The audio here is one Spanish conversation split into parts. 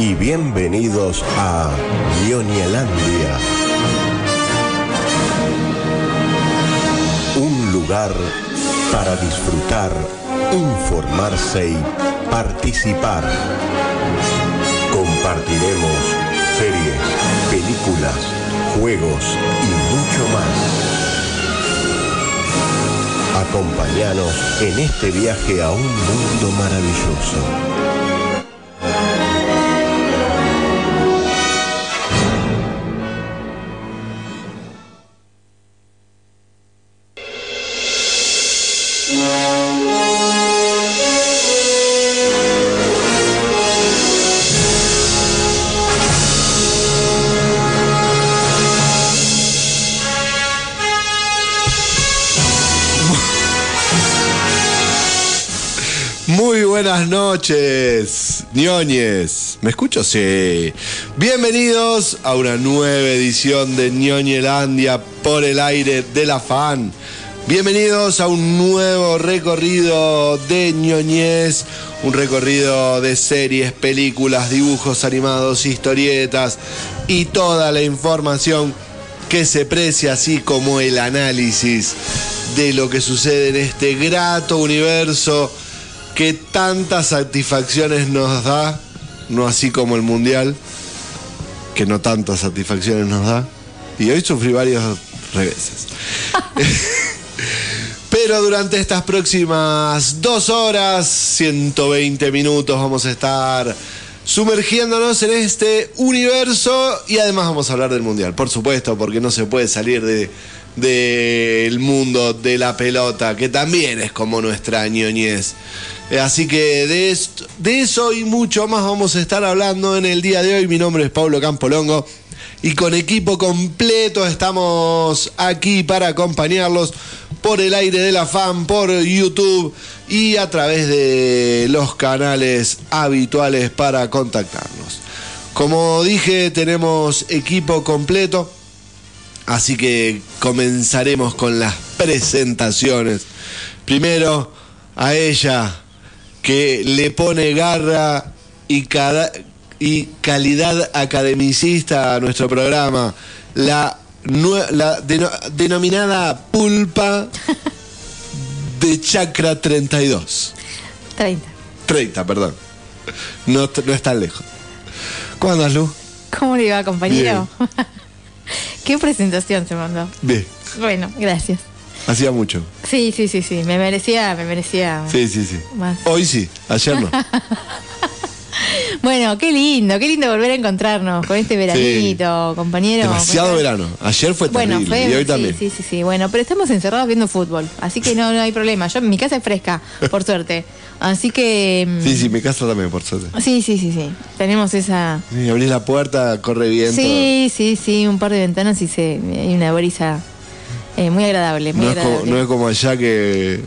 y bienvenidos a Ñoñelandia. Un lugar para disfrutar, informarse y participar. Compartiremos series, películas, juegos y mucho más. Acompáñanos en este viaje a un mundo maravilloso. Noches, ñoñes. ¿Me escucho? Sí. Bienvenidos a una nueva edición de Ñoñelandia por el aire de la fan. Bienvenidos a un nuevo recorrido de ñoñez, un recorrido de series, películas, dibujos animados, historietas y toda la información que se precia, así como el análisis de lo que sucede en este grato universo que tantas satisfacciones nos da, no así como el mundial, que no tantas satisfacciones nos da. Y hoy sufrí varios reveses. Pero durante estas próximas dos horas, 120 minutos, vamos a estar sumergiéndonos en este universo y además vamos a hablar del mundial, por supuesto, porque no se puede salir de del mundo de la pelota, que también es como nuestra ñoñez. Eh, Así que de, esto- de eso y mucho más vamos a estar hablando en el día de hoy. Mi nombre es Pablo Campolongo y con equipo completo estamos aquí para acompañarlos por el aire de la fan, por YouTube y a través de los canales habituales para contactarnos. Como dije, tenemos equipo completo. Así que comenzaremos con las presentaciones. Primero a ella que le pone garra y, cada- y calidad academicista a nuestro programa, la, nue- la deno- denominada pulpa de Chakra 32. 30. 30, perdón. No, no es tan lejos. ¿Cómo andas, Lu? ¿Cómo le va, compañero? Qué presentación se mandó. Bien, Bueno, gracias. hacía mucho. Sí, sí, sí, sí. Me merecía, me merecía. Sí, sí, sí. Más. Hoy sí, ayer no. Bueno, qué lindo, qué lindo volver a encontrarnos con este veranito, compañero. Demasiado verano. Ayer fue Bueno, terrible fue, y hoy sí, también. sí, sí, sí. Bueno, pero estamos encerrados viendo fútbol, así que no, no hay problema. Yo, mi casa es fresca, por suerte. Así que. mm, Sí, sí, mi casa también, por suerte. Sí, sí, sí, sí. Tenemos esa. Sí, abrís la puerta, corre viento. Sí, sí, sí, un par de ventanas y se, hay una brisa eh, muy agradable, muy no, es como, agradable. no es como allá que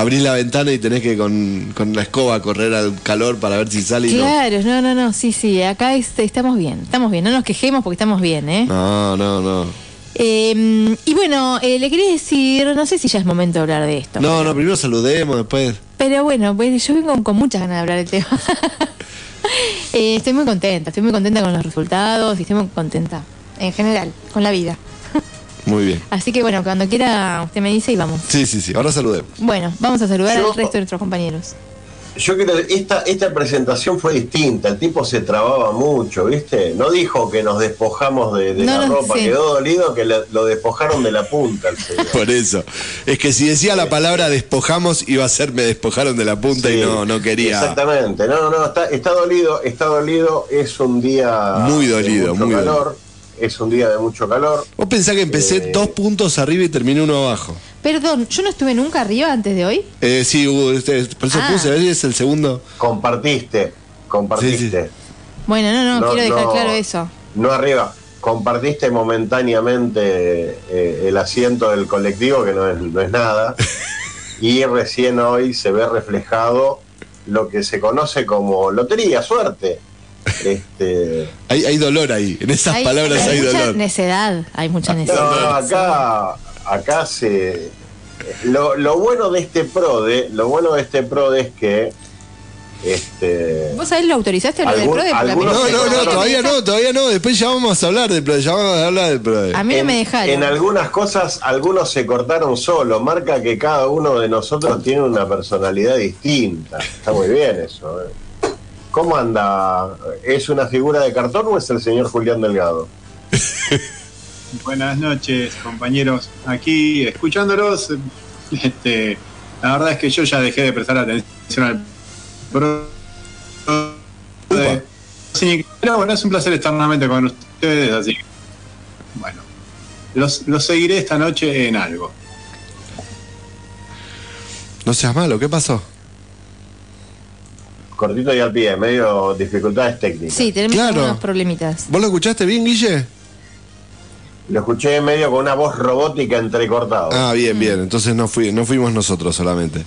abrís la ventana y tenés que con, con la escoba correr al calor para ver si sale y no. Claro, no, no, no, sí, sí, acá es- estamos bien, estamos bien, no nos quejemos porque estamos bien, ¿eh? No, no, no. Eh, y bueno, eh, le quería decir, no sé si ya es momento de hablar de esto. No, no, primero saludemos, después. Pero bueno, pues yo vengo con muchas ganas de hablar del tema. Eh, estoy muy contenta, estoy muy contenta con los resultados y estoy muy contenta en general, con la vida. Muy bien. Así que bueno, cuando quiera usted me dice y vamos. Sí, sí, sí. Ahora saludemos. Bueno, vamos a saludar Yo- al resto de nuestros compañeros. Yo creo que esta, esta presentación fue distinta, el tipo se trababa mucho, ¿viste? No dijo que nos despojamos de, de No, la no, ropa, sí. quedó dolido que le- lo despojaron de la punta al señor. Por eso. Es que si decía la palabra despojamos, iba a ser me despojaron de la punta y no, no quería. Exactamente, no, no, está, está dolido, está dolido, es un día Muy de dolido, mucho muy calor, es un día de mucho calor. Vos pensás que empecé Eh. dos puntos arriba y terminé uno abajo. Perdón, yo no estuve nunca arriba antes de hoy. Eh, sí, hubo, este, por eso Ah. puse, es el segundo. Compartiste, compartiste. Sí, Bueno, no, no, No, quiero dejar no. claro eso. No arriba, compartiste momentáneamente eh, el asiento del colectivo, que no es, no es nada, y recién hoy se ve reflejado lo que se conoce como lotería, suerte. Este, Hay, hay dolor ahí, en esas palabras hay, mucha dolor. necedad, hay mucha necedad. no, acá, acá se... Lo, lo bueno de este PRODE, lo bueno de este PRODE es que Este, ¿Vos sabés lo autorizaste lo del Algún- PRODE? Mí algunos no No, no, todavía no, todavía no. Después ya vamos a hablar del PRODE, ya vamos a hablar del PRODE. A mí no en, me dejaron. en algunas cosas, algunos se cortaron solo. Marca que cada uno de nosotros tiene una personalidad distinta. Está muy bien eso. ¿eh? ¿Cómo anda? ¿Es una figura de cartón o es el señor Julián Delgado? Buenas noches, compañeros. Aquí escuchándolos, este, la verdad es que yo ya dejé de prestar atención al pro. Sí, pero bueno, es un placer estar nuevamente con ustedes, así que, bueno, los, los seguiré esta noche en algo. No seas malo, ¿qué pasó? Cortito y al pie, medio dificultades técnicas. Sí, tenemos Claro. unos problemitas. ¿Vos lo escuchaste bien, Guille? Lo escuché medio con una voz robótica entrecortada. Ah, bien, bien. Entonces no, fui, no fuimos nosotros solamente.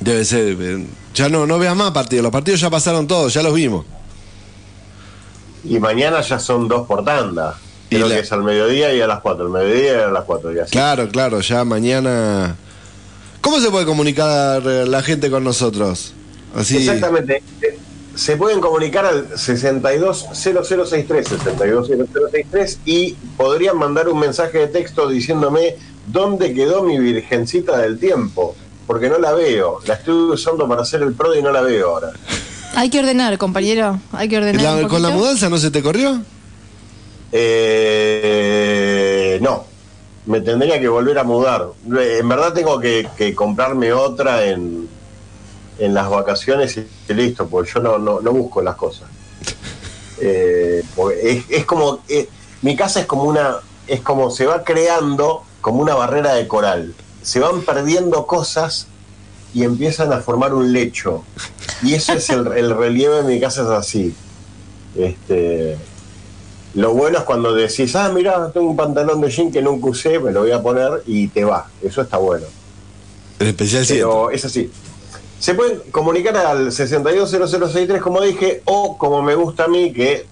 Debe ser. eh, Ya no, no veas más partidos. Los partidos ya pasaron todos, ya los vimos. Y mañana ya son dos por tanda. Y Creo la- que es al mediodía y a las cuatro. El mediodía y a las cuatro. Y así. Claro, claro, ya mañana. ¿Cómo se puede comunicar la gente con nosotros? Así. Exactamente. Se pueden comunicar al 620063, 620063 y podrían mandar un mensaje de texto diciéndome dónde quedó mi virgencita del tiempo, porque no la veo. La estoy usando para hacer el pro y no la veo ahora. Hay que ordenar, compañero. Hay que ordenar. La- un ¿Con la mudanza no se te corrió? Eh, no, me tendría que volver a mudar. Eh, En verdad tengo que, que comprarme otra en, en las vacaciones y listo, porque yo no, no, no busco las cosas. Eh, es, es como, eh, mi casa es como una, es como se va creando como una barrera de coral. Se van perdiendo cosas y empiezan a formar un lecho. Y eso es el, el relieve de mi casa es así. Este, lo bueno es cuando decís, ah, mira, tengo un pantalón de jean que nunca usé, me lo voy a poner y te va. Eso está bueno. En especial. Pero es así. Se pueden comunicar al 620063, como dije, o como me gusta a mí, que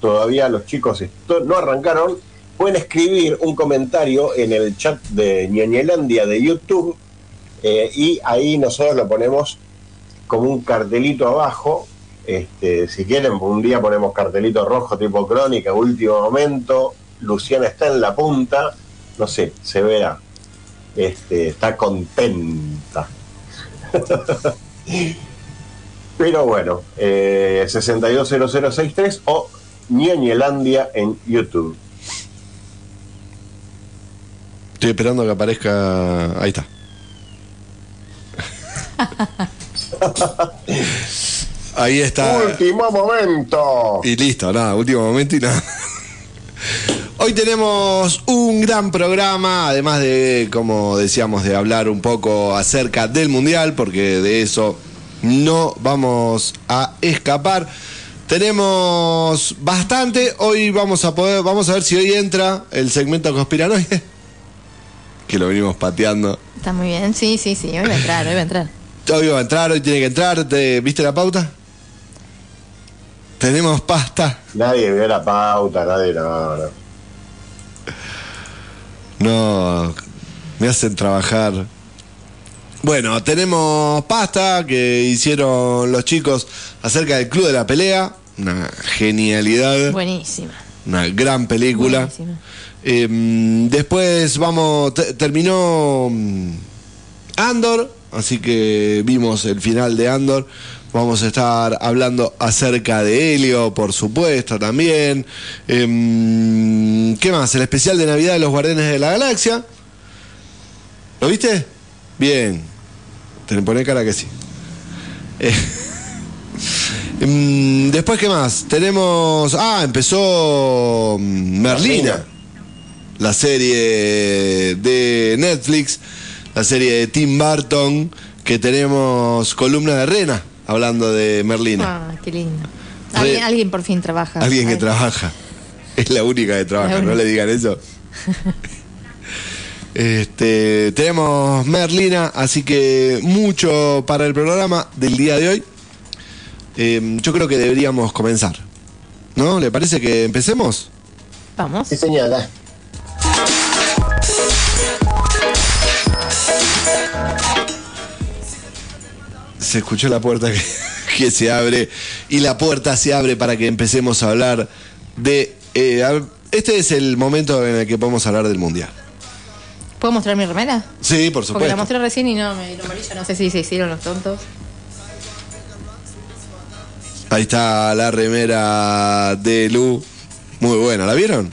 todavía los chicos no arrancaron, pueden escribir un comentario en el chat de Ñoñelandia de YouTube eh, y ahí nosotros lo ponemos como un cartelito abajo. Este, si quieren, un día ponemos cartelito rojo tipo crónica, último momento, Luciana está en la punta, no sé, se verá. Este, está contenta. Pero bueno, eh, 620063 o Ñoñelandia en YouTube. Estoy esperando que aparezca. Ahí está. Ahí está. Último momento. Y listo, nada, último momento y nada. Hoy tenemos un gran programa, además de, como decíamos, de hablar un poco acerca del Mundial, porque de eso no vamos a escapar. Tenemos bastante, hoy vamos a poder, vamos a ver si hoy entra el segmento conspiranoide, que lo venimos pateando. Está muy bien. Sí, sí, sí. Hoy va a entrar, hoy va a entrar. Hoy va a entrar, hoy tiene que entrar, ¿te, ¿viste la pauta? Tenemos pasta. Nadie vio la pauta, nadie no, no. No, me hacen trabajar. Bueno, tenemos pasta que hicieron los chicos acerca del Club de la Pelea. Una genialidad, Buenísima. una gran película. Buenísima. Eh, después vamos, te- terminó mm, Andor, así que vimos el final de Andor. Vamos a estar hablando acerca de Helio, por supuesto, también. Em, ¿Qué más? El especial de Navidad de los Guardianes de la Galaxia. ¿Lo viste? Bien. Te le pone cara que sí. Eh, em, después, ¿qué más? Tenemos. Ah, empezó mm, Merlina Merlina. la serie de Netflix, la serie de Tim Burton, que tenemos columna de Rena hablando de Merlina. Ah, qué lindo. Alguien, por fin trabaja. Alguien que Ay, trabaja. Es la única que trabaja, no le digan eso. Este, tenemos Merlina, así que mucho para el programa del día de hoy. Eh, yo creo que deberíamos comenzar. ¿No? ¿Le parece que empecemos? Vamos. Sí, señora. Se escuchó la puerta que, que se abre y la puerta se abre para que empecemos a hablar de... eh, a- este es el momento en el que podemos hablar del Mundial. ¿Puedo mostrar mi remera? Sí, por Porque la supuesto. mostré recién y no me dieron bolilla. No sé si se hicieron los tontos. Ahí está la remera de Lu. Muy buena, ¿la vieron?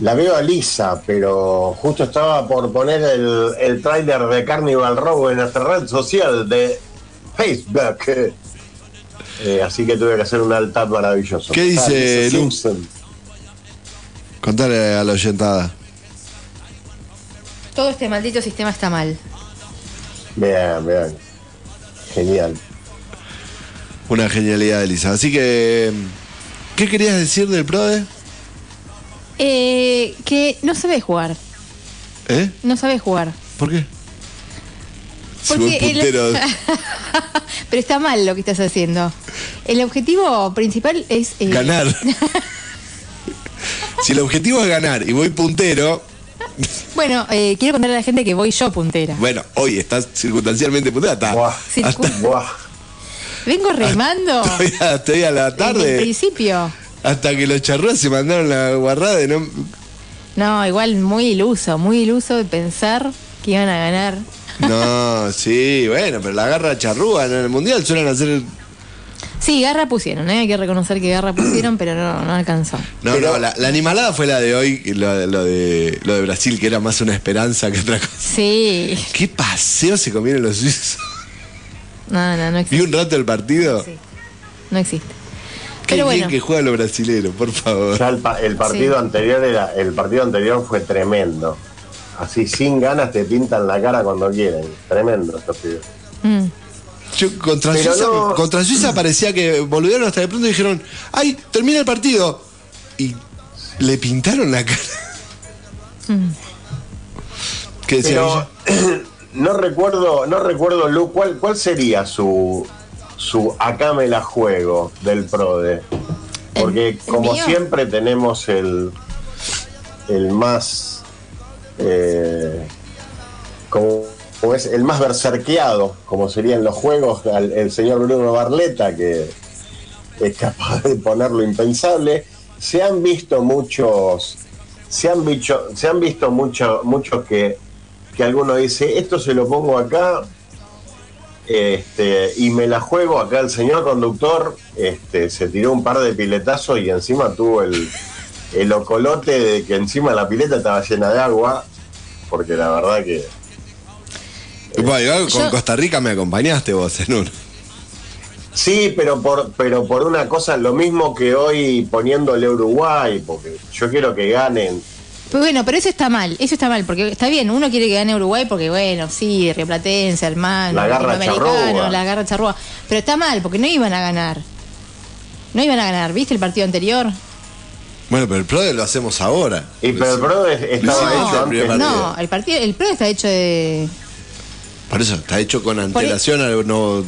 La veo a Lisa, pero justo estaba por poner el, el tráiler de Carnival Row en nuestra red social de Facebook. Eh, así que tuve que hacer un alt tab maravilloso. ¿Qué dice Lisa? Simpson. Contale a la oyentada. Todo este maldito sistema está mal. Bien, bien. Genial. Una genialidad de Lisa. Así que, ¿qué querías decir del PRODE? Eh, que no sabe jugar. ¿Eh? No sabe jugar. ¿Por qué? Si Porque vos el- puntero- Pero está mal lo que estás haciendo. El objetivo principal es eh, ganar. si el objetivo es ganar y voy puntero, Bueno, eh, quiero contarle a la gente que voy yo puntera. bueno, hoy estás circunstancialmente puntero. Hasta, Buah. Buah. Vengo remando estoy, a, estoy a la tarde. principio. Hasta que los charrúas se mandaron la guarrada de no. No, igual muy iluso, muy iluso de pensar que iban a ganar. No, sí, bueno, pero la garra charrúa en el mundial suelen hacer. Sí, garra pusieron, ¿eh? hay que reconocer que garra pusieron, pero no, no alcanzó. No, Pero- no, la, la animalada fue la de hoy, lo, lo de, lo de Brasil, que era más una esperanza que otra cosa. Sí, ¿Qué paseo se comieron los suizos? no, no, no Vi existe. un rato el partido. Sí, no existe. Qué Pero bien bueno, que juegan los brasileros, por favor. Ya el, pa- el partido Sí. anterior era, el partido anterior fue tremendo. Así sin ganas te pintan la cara cuando quieren. Tremendo estos pibes. mm, Yo, contra, Pero Suiza, no- contra Suiza parecía que volvieron hasta de pronto y dijeron, ¡ay, termina el partido! Y le pintaron la cara. mm. ¿Qué decía Pero no recuerdo, no recuerdo, Lu, ¿cuál, cuál sería su, su acá me la juego del PRODE? Porque ¿El- el como mío? siempre tenemos el, el más eh, como, es el más berserqueado, como serían los juegos, al- el señor Bruno Barleta, que es capaz de poner lo impensable. Se han visto muchos, se han visto, se han visto mucho- muchos que, que alguno dice, esto se lo pongo acá, este, y me la juego acá el señor conductor, este, se tiró un par de piletazos y encima tuvo el, el ocolote de que encima la pileta estaba llena de agua, porque la verdad que Bueno, con Yo- Costa Rica me acompañaste vos en uno. Sí, pero por, pero por una cosa, lo mismo que hoy poniéndole Uruguay, porque yo quiero que ganen. Pues bueno, pero eso está mal, eso está mal, porque está bien, uno quiere que gane Uruguay porque bueno, sí, Rioplatense, hermano, La garra latinoamericano, charrúa. la garra charrúa, pero está mal, porque no iban a ganar. No iban a ganar, ¿viste el partido anterior? Bueno, pero el PRODE lo hacemos ahora. Y pero el PRO es- estaba No, hecho antes. No, el partido, el pro está hecho de Por eso, está hecho con antelación al no, no-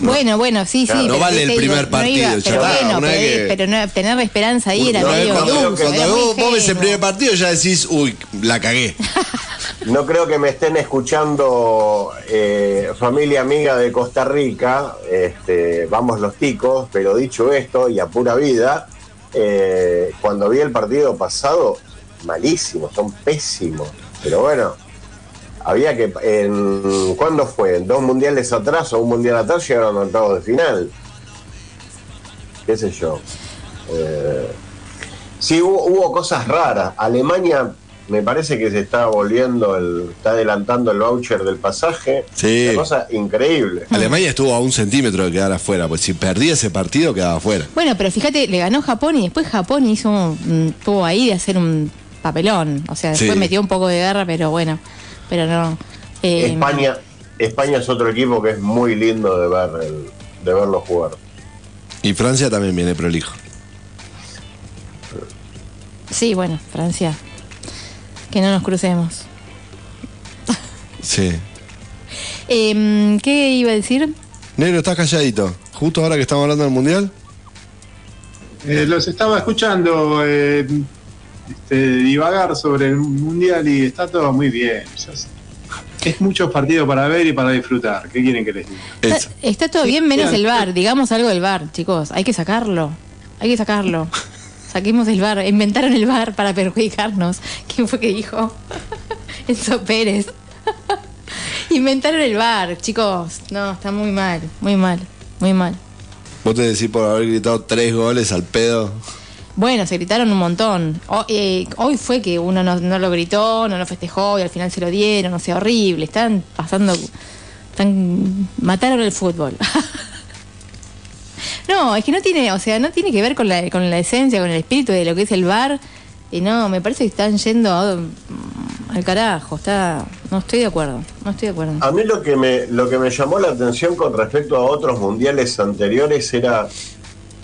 Bueno, bueno, sí, Claro, sí. no vale el digo, primer no iba, partido, ya pero está, bueno, pero, que- pero no, tener la esperanza ahí era No, medio cuando, iluso, cuando era vos, vos ves el primer partido ya decís, uy, la cagué. No creo que me estén escuchando eh, familia amiga de Costa Rica, este, vamos los ticos, pero dicho esto y a pura vida, eh, cuando vi el partido pasado, malísimos, son pésimos. Pero bueno, había que, en, ¿cuándo fue? ¿En dos mundiales atrás o un mundial atrás llegaron a octavos de final? ¿Qué sé yo? Eh, sí, hubo, hubo cosas raras. Alemania me parece que se está volviendo, el, está adelantando el voucher del pasaje. Sí. Una cosa increíble. Alemania estuvo a un centímetro de quedar afuera, pues si perdía ese partido quedaba afuera. Bueno, pero fíjate, le ganó Japón y después Japón hizo un- tuvo ahí de hacer un papelón. O sea, después Sí. metió un poco de guerra, pero bueno, pero no. Eh, España, España es otro equipo que es muy lindo de ver el- de verlo jugar. Y Francia también viene prolijo. Sí, bueno, Francia. Que no nos crucemos. Sí. Eh, ¿Qué iba a decir? Negro, estás calladito. Justo ahora que estamos hablando del mundial. Eh, los estaba escuchando eh, este, divagar sobre el mundial y está todo muy bien. Sé. Es muchos partidos para ver y para disfrutar. ¿Qué quieren que les diga? Está, está todo bien menos el bar. Digamos algo del bar, chicos. Hay que sacarlo. Hay que sacarlo. Saquemos el bar. Inventaron el bar para perjudicarnos. ¿Quién fue que dijo? Enzo Pérez. Inventaron el bar, chicos. No, está muy mal, muy mal, muy mal. Vos te decís por haber gritado tres goles al pedo. Bueno, se gritaron un montón. Ho- eh, hoy fue que uno no, no lo gritó, no lo festejó y al final se lo dieron, o sea, horrible. Están pasando. Están, mataron el fútbol. no, es que no tiene, o sea, no tiene que ver con la, con la esencia, con el espíritu de lo que es el bar. Y no, me parece que están yendo a- al carajo. Está, no estoy de acuerdo, no estoy de acuerdo. A mí lo que me lo que me llamó la atención con respecto a otros mundiales anteriores era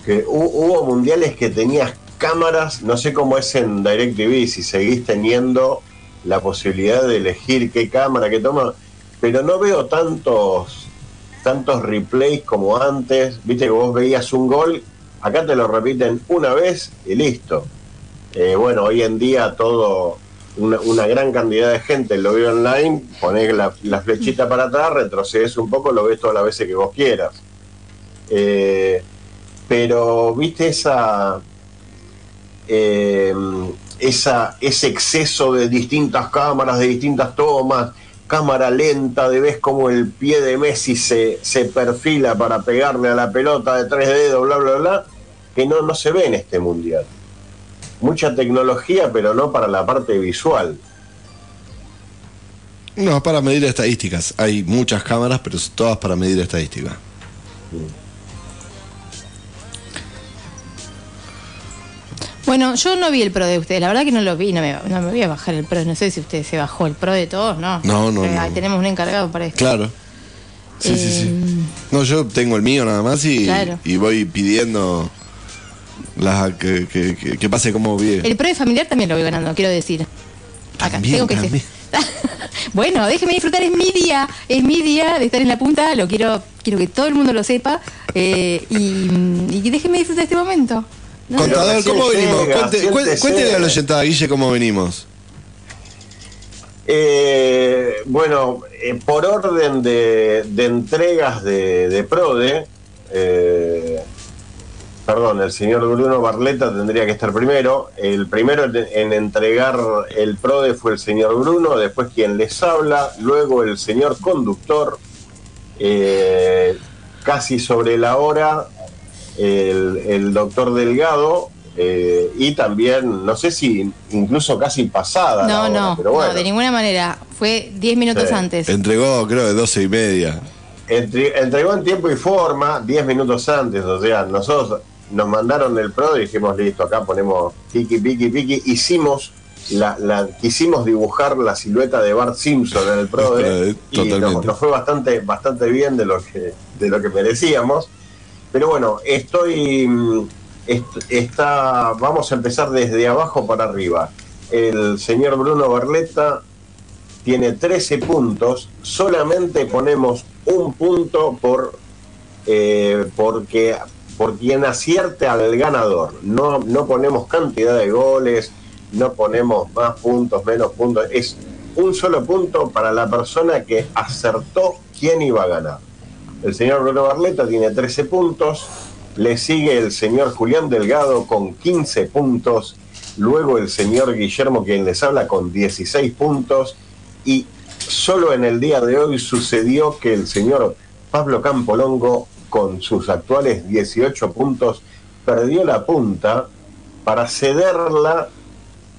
que hu- hubo mundiales que tenías cámaras, no sé cómo es en DirecTV, si seguís teniendo la posibilidad de elegir qué cámara, qué toma, pero no veo tantos tantos replays como antes, viste que vos veías un gol, acá te lo repiten una vez y listo. Eh, bueno, hoy en día todo, una, gran cantidad de gente lo ve online, ponés la, la flechita para atrás, retrocedes un poco, lo ves todas las veces que vos quieras. Eh, pero, viste esa, eh, esa, ese exceso de distintas cámaras, de distintas tomas, cámara lenta, de ves como el pie de Messi se, se perfila para pegarle a la pelota de tres dedos, bla, bla, bla, que no, no se ve en este mundial. Mucha tecnología, pero no para la parte visual. No, para medir estadísticas. Hay muchas cámaras, pero todas para medir estadísticas. Bueno, yo no vi el pro de ustedes, la verdad que no lo vi, no me, no me voy a bajar el pro, no sé si usted se bajó el pro de todos, ¿no? No, no, Eh, no. tenemos un encargado para esto. Claro. Sí, sí, sí. Eh, No, yo tengo el mío nada más y, Claro. y voy pidiendo las, que, que, que- que pase como bien. El pro de familiar también lo voy ganando, quiero decir. Acá, También, tengo que también. bueno, déjeme disfrutar, es mi día, es mi día de estar en la punta, lo quiero, quiero que todo el mundo lo sepa eh, y, y déjeme disfrutar este momento. ¿No? Contador, ¿cómo venimos? Cuente- Cuéntele a la oyentada, Guille, cómo venimos. Eh, bueno, eh, por orden de, de entregas de, de PRODE, eh, perdón, el señor Bruno Barleta tendría que estar primero. El primero en, en entregar el PRODE fue el señor Bruno, después quien les habla, luego el señor conductor, casi sobre la hora, el, el doctor Delgado. eh, y también, no sé si incluso casi pasada. la No, hora, no, pero bueno. no, de ninguna manera. Fue 10 minutos Sí. antes. Entregó, creo, de doce y media. Entre- entregó en tiempo y forma 10 minutos antes, o sea, nosotros nos mandaron el pro y dijimos, listo, acá ponemos piqui, piqui, piqui, hicimos, la, la- quisimos dibujar la silueta de Bart Simpson en el pro Eh, y nos, nos fue bastante, bastante bien de lo que, de lo que merecíamos. Pero bueno, estoy, mm, est- está, vamos a empezar desde abajo para arriba. El señor Bruno Barletta tiene 13 puntos, solamente ponemos un punto por eh, porque por quien acierte al ganador. No, no ponemos cantidad de goles, no ponemos más puntos, menos puntos. Es un solo punto para la persona que acertó quién iba a ganar. El señor Bruno Barleta tiene 13 puntos, le sigue el señor Julián Delgado con 15 puntos, luego el señor Guillermo quien les habla con 16 puntos y solo en el día de hoy sucedió que el señor Pablo Campolongo con sus actuales 18 puntos perdió la punta para cederla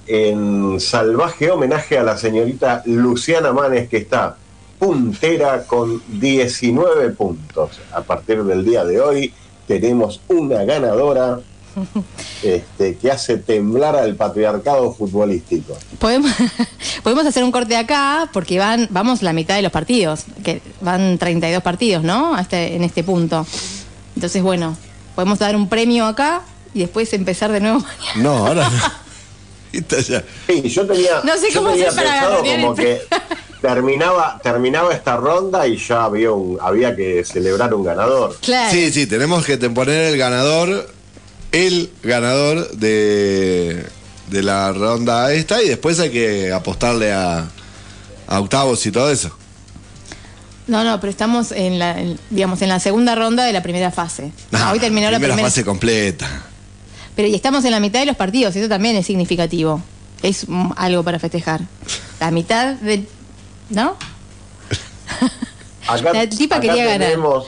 en salvaje homenaje a la señorita Luciana Manes que está puntera con 19 puntos. A partir del día de hoy tenemos una ganadora este, que hace temblar al patriarcado futbolístico. Podemos, podemos hacer un corte acá porque van vamos la mitad de los partidos, que van 32 partidos, ¿no? Este- en este punto. Entonces, bueno, podemos dar un premio acá y después empezar de nuevo mañana. No, ahora no. Sí, yo tenía, No sé yo cómo tenía hacer para pensado ganar como el que terminaba, terminaba esta ronda y ya había un, había que celebrar un ganador. Claro. Sí, sí, tenemos que poner el ganador, el ganador de, de la ronda esta y después hay que apostarle a, a octavos y todo eso. No, no, pero estamos en la, en- digamos, en la segunda ronda de la primera fase. Ah, Hoy terminó la primera. fase completa. Pero y estamos en la mitad de los partidos, eso también es significativo. Es algo para festejar. La mitad del. ¿No? Acá, La tipa acá quería ganar. tenemos,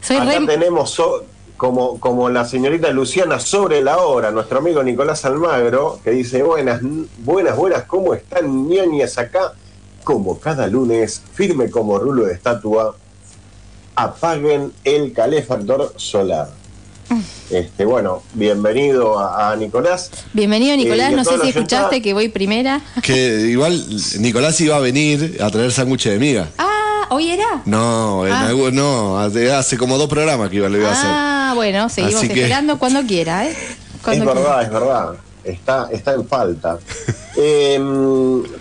Soy acá re. tenemos so- como, como la señorita Luciana sobre la hora, nuestro amigo Nicolás Almagro, que dice, buenas, buenas, buenas, ¿cómo están ñoñas acá? Como cada lunes, firme como rulo de estatua, apaguen el calefactor solar. Este, bueno, bienvenido a, a Nicolás. Bienvenido, Eh, Nicolás. no sé si escuchaste gente- que voy primera. Que igual Nicolás iba a venir a traer sándwiches de miga. Ah, ¿hoy era? No, en Ah. algo, no, hace, como dos programas que iba, lo iba a hacer. Ah, bueno, seguimos Así que- esperando cuando quiera, ¿eh? Cuando es quiera. verdad, es verdad. Está, está en falta. Eh,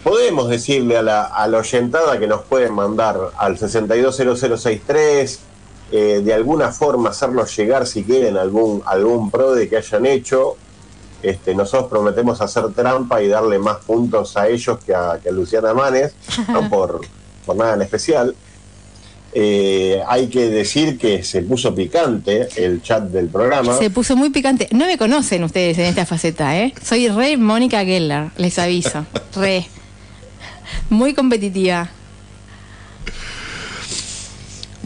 podemos decirle a la, a la oyentada que nos pueden mandar al 620063, eh, de alguna forma hacernos llegar si quieren algún, algún PRODE que hayan hecho. Este, nosotros prometemos hacer trampa y darle más puntos a ellos que a, que a Luciana Manes, no por, por nada en especial. Eh, hay que decir que se puso picante el chat del programa. Se puso muy picante. No me conocen ustedes en esta faceta, ¿eh? Soy re Mónica Geller, les aviso. Re. Muy competitiva.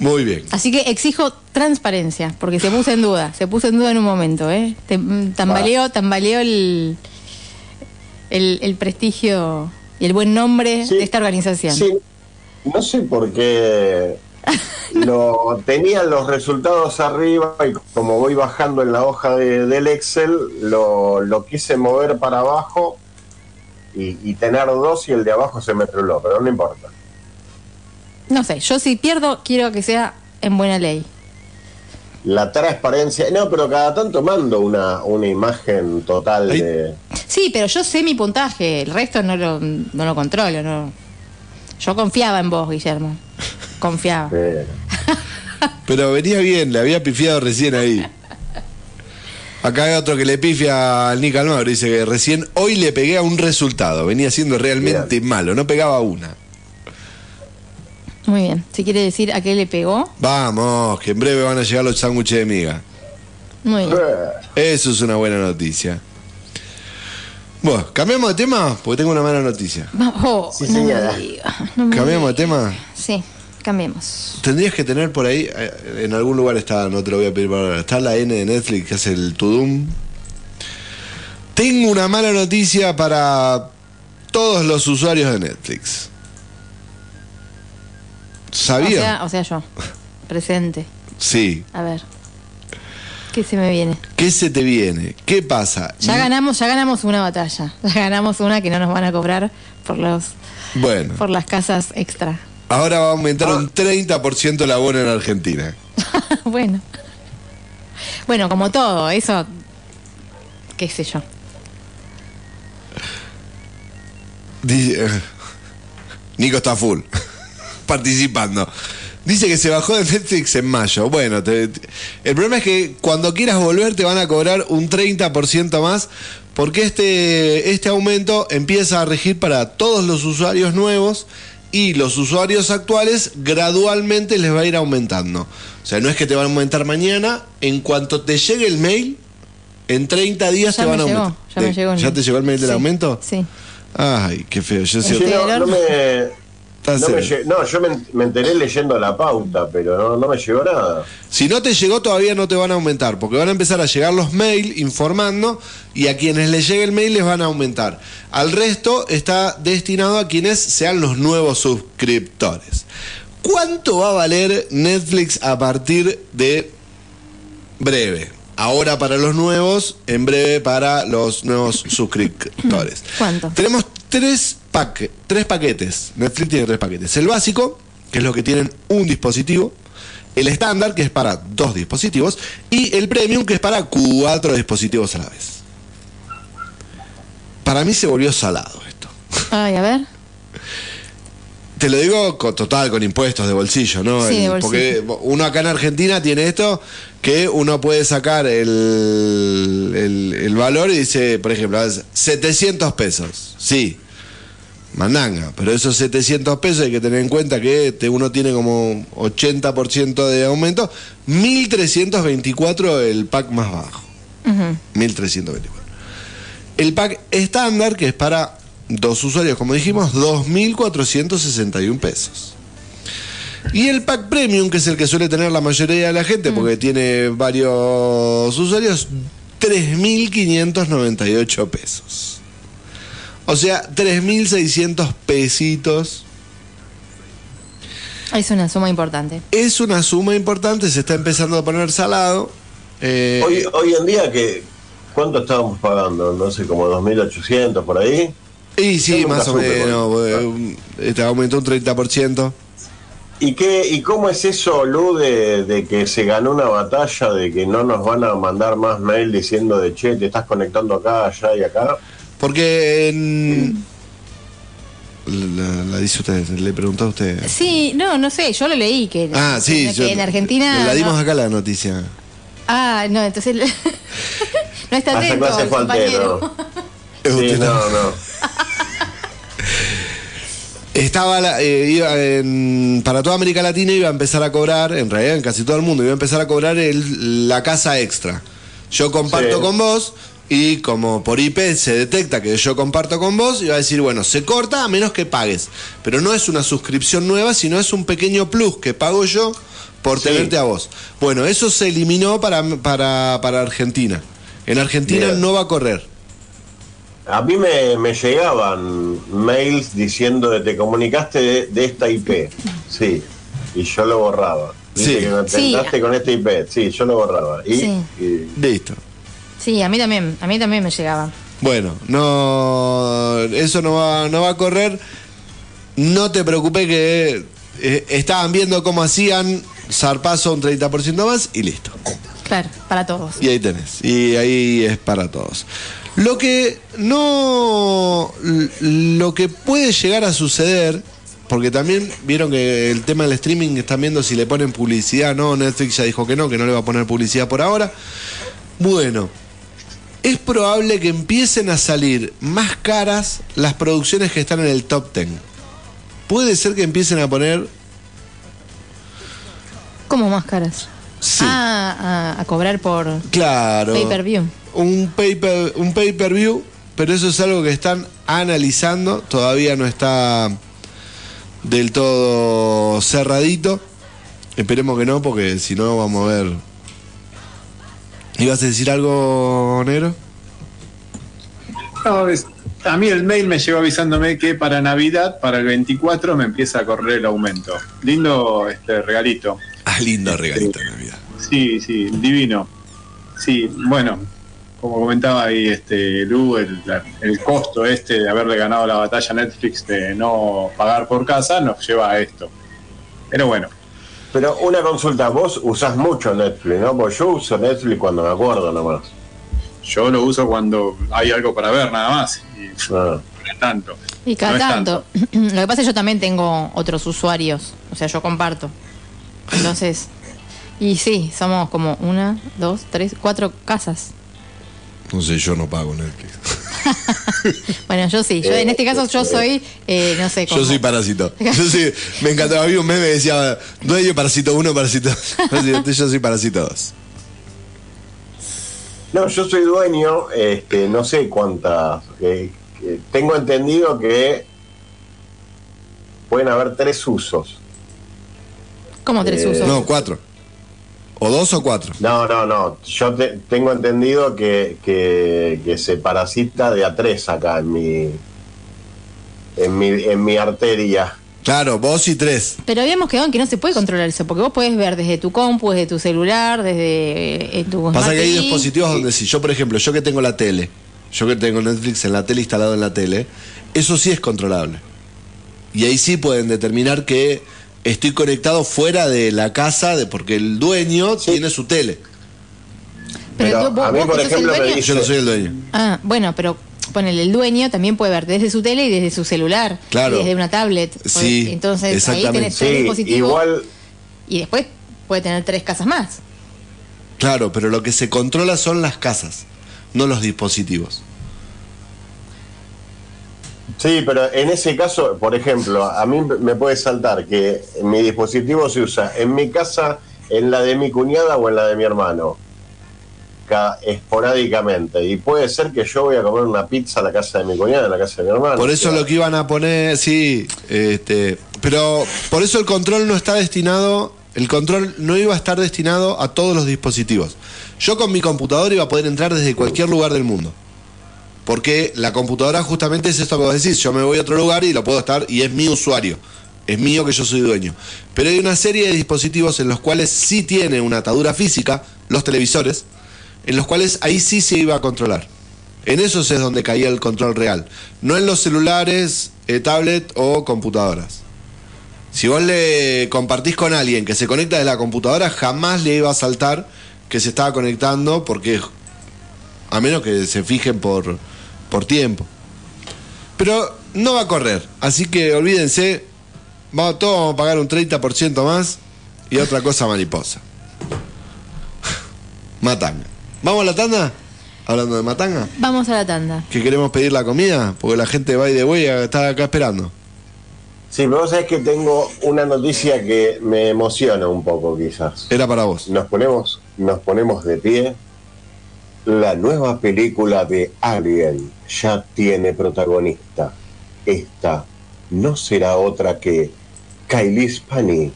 Muy bien. Así que exijo transparencia, porque se puso en duda, se puso en duda en un momento, ¿eh? Te- mm, tambaleó, tambaleó el, el, el prestigio y el buen nombre Sí. de esta organización. Sí, no sé por qué lo tenían los resultados arriba y como voy bajando en la hoja de- del Excel, lo, lo quise mover para abajo y, y tener dos y el de abajo se me truló, pero no importa. No sé, yo si pierdo, quiero que sea en buena ley. La transparencia, no, pero cada tanto mando una, una imagen total de... Sí, pero yo sé mi puntaje, el resto no lo, no lo controlo. No. Yo confiaba en vos, Guillermo. Confiaba. Pero venía bien, le había pifiado recién ahí. Acá hay otro que le pifia al Nick Almagro, dice que recién hoy le pegué a un resultado, venía siendo realmente malo, no pegaba una. Muy bien. Si quiere decir a qué le pegó, Vamos, que en breve van a llegar los sándwiches de miga. muy bien. Eso es una buena noticia. Bueno, ¿cambiamos de tema? Porque tengo una mala noticia. Oh, Sí, no me señora. diga, no me ¿Cambiamos de tema? Sí, cambiemos. Tendrías que tener por ahí, eh, en algún lugar está, no te lo voy a pedir para ahora, está la N de Netflix que hace el Tudum. Tengo una mala noticia para todos los usuarios de Netflix. O ¿Sabía? sea, o sea, yo. Presente. Sí. A ver. ¿Qué se me viene? ¿Qué se te viene? ¿Qué pasa? Ya ganamos, ya ganamos una batalla. Ya ganamos una que no nos van a cobrar por los Bueno, por las casas extra. ahora va a aumentar un 30% el abono en Argentina. bueno. Bueno, como todo, eso qué sé yo. Dice- Nico está full, participando. Dice que se bajó de Netflix en mayo. Bueno, te- te- el problema es que cuando quieras volver te van a cobrar un 30% más porque este, este aumento empieza a regir para todos los usuarios nuevos y los usuarios actuales gradualmente les va a ir aumentando. O sea, no es que te van a aumentar mañana, en cuanto te llegue el mail, en 30 días Ya te van a llegó, aumentar. ya me ¿Te- llegó el ¿Ya mail. te llegó el mail del Sí, aumento? Sí. Ay, qué feo. Yo Sí, no, no me, no, me lle- no, yo me, me enteré leyendo la pauta, pero no, no me llegó nada. Si no te llegó, todavía no te van a aumentar, porque van a empezar a llegar los mails informando y a quienes les llegue el mail les van a aumentar. Al resto está destinado a quienes sean los nuevos suscriptores. ¿Cuánto va a valer Netflix a partir de breve? Ahora para los nuevos, en breve para los nuevos suscriptores. ¿Cuánto? Tenemos tres, tres paquetes. Netflix tiene tres paquetes. El básico, que es lo que tienen un dispositivo. El estándar, que es para dos dispositivos. Y el premium, que es para cuatro dispositivos a la vez. Para mí se volvió salado esto. Ay, a ver. Te lo digo con, total, con impuestos de bolsillo, ¿no? Sí, de El- Porque uno acá en Argentina tiene esto, que uno puede sacar el, el, el valor y dice, por ejemplo, es 700 pesos. Sí. Mandanga. Pero esos 700 pesos hay que tener en cuenta que este, uno tiene como 80% de aumento. 1324 el pack más bajo. Ujú. 1324. El pack estándar, que es para dos usuarios, como dijimos, 2461 pesos. Y el pack premium, que es el que suele tener la mayoría de la gente, porque tiene varios usuarios, 3.598 pesos. O sea, 3.600 pesitos. Es una suma importante. Es una suma importante, se está empezando a poner salado. Eh, Hoy, hoy en día, que ¿cuánto estábamos pagando? No sé, como 2.800 por ahí. y sí, más o menos. eh, Este aumentó un 30%. ¿Y, qué, ¿Y cómo es eso, Lu, de, de que se ganó una batalla, de que no nos van a mandar más mail diciendo de che, te estás conectando acá, allá y acá? Porque en... La, la dice usted, le preguntó a usted. Sí, no, no sé, yo lo leí que, Ah, sí. que yo- en Argentina. La dimos no- acá la noticia. Ah, no, entonces no está atento el compañero. Sí, Usted no, no. no. Estaba la- eh, iba en- para toda América Latina iba a empezar a cobrar, en realidad en casi todo el mundo, iba a empezar a cobrar el- la casa extra. Yo comparto Sí. con vos y como por IP se detecta que yo comparto con vos, iba a decir, bueno, se corta a menos que pagues. Pero no es una suscripción nueva, sino es un pequeño plus que pago yo por Sí. tenerte a vos. Bueno, eso se eliminó para, para, para Argentina. En Argentina Bien. no va a correr. A mí me, me llegaban mails diciendo que te comunicaste de, de esta IP. Sí. Y yo lo borraba. Dice Sí. que me Sí. intentaste con esta IP. Sí, yo lo borraba. Y, Sí. y- Listo. Sí, a mí también, a mí también me llegaba. Bueno, no, eso no va, no va a correr. No te preocupes que eh, estaban viendo cómo hacían zarpazo un 30% más y listo. Claro, para todos. Y ahí tenés. Y ahí es para todos. Lo que no. Lo que puede llegar a suceder. Porque también vieron que el tema del streaming están viendo si le ponen publicidad. No, Netflix ya dijo que no, que no le va a poner publicidad por ahora. Bueno, es probable que empiecen a salir más caras las producciones que están en el top 10. Puede ser que empiecen a poner. ¿Cómo más caras? Sí. Ah, a, a cobrar por Claro. pay-per-view. un paper un pay per view pero eso es algo que están analizando todavía no está del todo cerradito esperemos que no porque si no vamos a ver ibas a decir algo negro No, es- a mí el mail me llegó avisándome que para Navidad, para el 24, me empieza a correr el aumento. Lindo este regalito. ah lindo regalito de navidad Sí, sí, divino. Sí, bueno, como comentaba ahí este Lu, el, el costo este de haberle ganado la batalla a Netflix de no pagar por casa nos lleva a esto. Pero bueno, Pero una consulta, vos usás mucho Netflix, ¿no? Porque yo uso Netflix cuando me acuerdo nomás. yo lo uso cuando hay algo para ver nada más. Y Ah. no es tanto. Y cada No tanto. Lo que pasa es que yo también tengo otros usuarios. O sea, yo comparto. Entonces. Y sí, somos como una, dos, tres, cuatro casas. no sé yo no pago Netflix Bueno, yo sí. Yo, en este caso yo soy, eh, no sé cómo. yo soy parásito yo sí me encantaba había un meme que decía dueño parásito 1 parásito 2 yo soy parásito 2 No, yo soy dueño, este, no sé cuántas. eh, eh, tengo entendido que pueden haber tres usos. ¿Cómo tres Eh, usos? no cuatro o dos o cuatro No, no, no. Yo te- tengo entendido que, que, que se parasita de a tres acá en mi, en mi, en mi arteria. Claro, vos y tres. Pero habíamos quedado en que no se puede controlar eso, porque vos podés ver desde tu compu, desde tu celular, desde eh, tu Pasa que hay dispositivos donde si yo, por ejemplo, yo que tengo la tele, yo que tengo Netflix en la tele instalado en la tele, eso sí es controlable. Y ahí sí pueden determinar que estoy conectado fuera de la casa, de porque el dueño tiene su tele. Pero, Pero vos, a mí, vos por el ejemplo, me dice- Yo no soy el dueño. Ah, bueno, pero ponele, el dueño también puede ver desde su tele y desde su celular. Claro. y Desde una tablet. Sí, Entonces ahí exactamente. tenés tres Sí, dispositivos igual, y después puede tener tres casas más. Claro, pero lo que se controla son las casas, no los dispositivos. Sí, pero en ese caso, por ejemplo, a mí me puede saltar que mi dispositivo se usa en mi casa, en la de mi cuñada o en la de mi hermano, ca- esporádicamente. Y puede ser que yo voy a comer una pizza a la casa de mi cuñada, en la casa de mi hermano. Por eso lo que iban a poner, sí, este, pero por eso el control no está destinado, el control no iba a estar destinado a todos los dispositivos. Yo con mi computadora iba a poder entrar desde cualquier lugar del mundo. Porque la computadora justamente es esto que vos decís, yo me voy a otro lugar y lo puedo estar y es mi usuario. Es mío que yo soy dueño. Pero hay una serie de dispositivos en los cuales sí tiene una atadura física, los televisores, en los cuales ahí sí se iba a controlar. En esos es donde caía el control real. No en los celulares, eh, tablet o computadoras. Si vos le compartís con alguien que se conecta de la computadora, jamás le iba a saltar que se estaba conectando porque a menos que se fijen por, por tiempo. Pero no va a correr, así que olvídense, vamos, todos vamos a pagar un 30% más y otra cosa mariposa. Matanga. ¿Vamos a la tanda? Hablando de Matanga. Vamos a la tanda. ¿Que queremos pedir la comida? Porque la gente va y de güey está acá esperando. Sí, pero vos sabés que tengo una noticia que me emociona un poco, quizás. Era para vos. Nos ponemos, nos ponemos de pie. La nueva película de Alien ya tiene protagonista. Esta no será otra que Kylie Spani,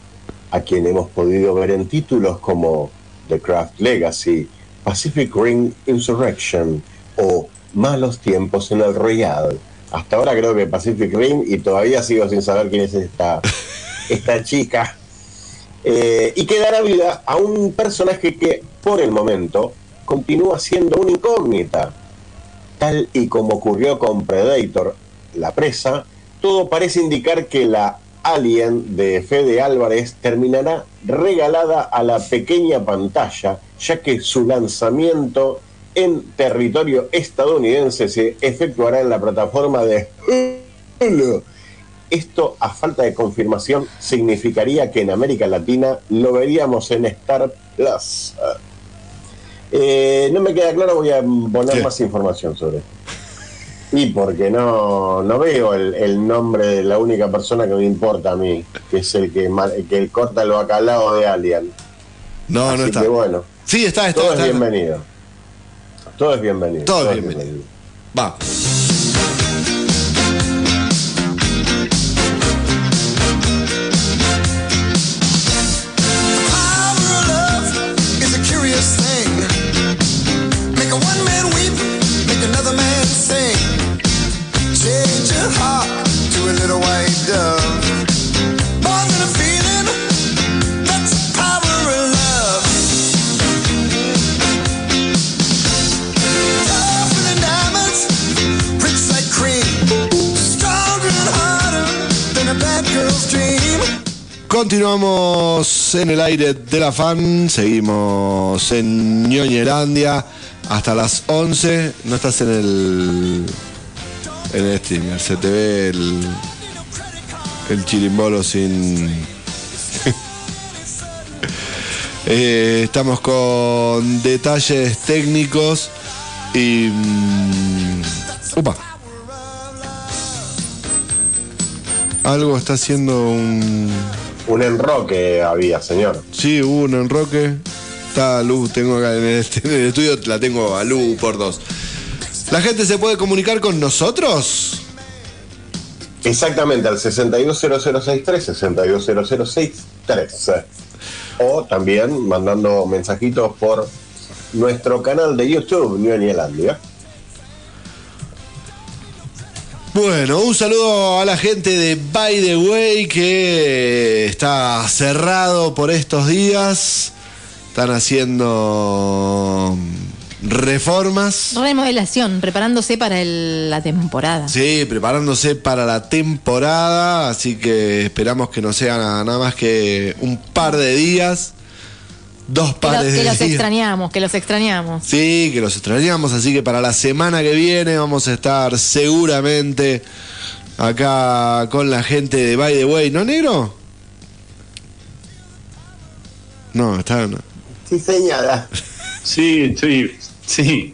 a quien hemos podido ver en títulos como The Craft Legacy, Pacific Rim Insurrection o Malos Tiempos en el Royal. Hasta ahora creo que Pacific Rim y todavía sigo sin saber quién es esta, esta chica. Eh, y que dará vida a un personaje que por el momento continúa siendo una incógnita. Tal y como ocurrió con Predator, la presa, todo parece indicar que la Alien de Fede Álvarez terminará regalada a la pequeña pantalla, ya que su lanzamiento en territorio estadounidense se efectuará en la plataforma de Hulu. Esto, a falta de confirmación, significaría que en América Latina lo veríamos en Star Plus. Eh, no me queda claro, voy a poner ¿Qué? más información sobre esto. Y porque no, no veo el, el nombre de la única persona que me importa a mí, que es el que, que corta el bacalao de Alien. No, Así no está. que bueno, Sí, está, está. todo está. es bienvenido. Todo es bienvenido. Todo es bienvenido. Va. Continuamos en el aire de la fan, seguimos en Ñoñelandia hasta las 11. No estás en el en el streamer, se te ve el el chirimbolo sin Eh, estamos con detalles técnicos y mm, upa. Algo está haciendo un Un enroque había, señor. Sí, hubo un enroque. Está a luz, tengo acá en el, en el estudio, la tengo a luz por dos. ¿La gente se puede comunicar con nosotros? Exactamente, al 620063, 620063. O también mandando mensajitos por nuestro canal de YouTube, Ñuenielandia. Bueno, un saludo a la gente de By the Way que está cerrado por estos días. Están haciendo reformas. Remodelación, preparándose para el- la temporada. Sí, preparándose para la temporada, así que esperamos que no sea nada, nada más que un par de días, dos Que, lo- pares que de los días. extrañamos, que los extrañamos. Sí, que los extrañamos, así que para la semana que viene vamos a estar seguramente acá con la gente de By the Way, ¿no, negro? No, está. no. Sí, señora. Sí, estoy. Sí.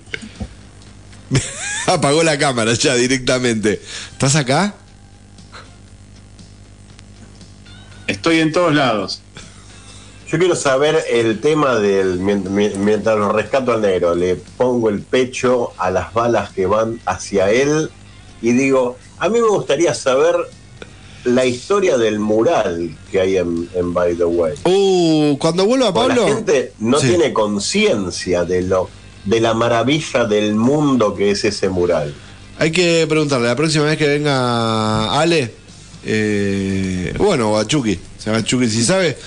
Apagó la cámara ya directamente. ¿Estás acá? Estoy en todos lados. Yo quiero saber el tema del. mient- mient- Mientras lo rescato al negro, le pongo el pecho a las balas que van hacia él y digo: A mí me gustaría saber la historia del mural que hay en, en By the Way. Uh, cuando vuelva Porque Pablo. La gente no Sí. tiene conciencia de lo de la maravilla del mundo que es ese mural. Hay que preguntarle, la próxima vez que venga Ale, eh, bueno, o a Chucky, o sea, a Chucky si sabe,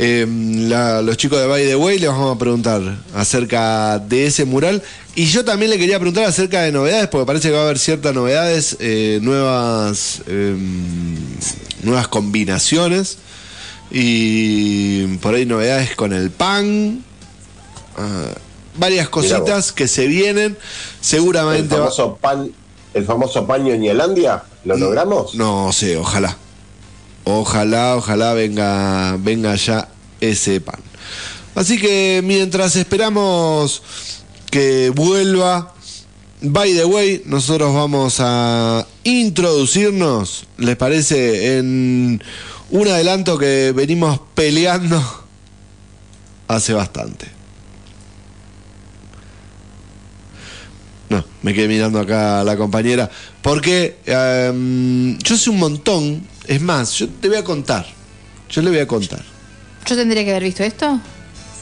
eh, la- los chicos de By the Way le vamos a preguntar acerca de ese mural. Y yo también le quería preguntar acerca de novedades, porque parece que va a haber ciertas novedades, eh, nuevas, eh, nuevas combinaciones. Y por ahí novedades con el pan. ah, varias cositas que se vienen. El Seguramente va- famoso pan, el famoso ¿lo logramos? No sé, ojalá. Ojalá, ojalá venga, venga ya ese pan. Así que mientras esperamos que vuelva, by the way, nosotros vamos a introducirnos, ¿les parece? En un adelanto que venimos peleando hace bastante. No, me quedé mirando acá la compañera. Porque em, yo sé un montón. Es más, yo te voy a contar. Yo le voy a contar. ¿Yo tendría que haber visto esto?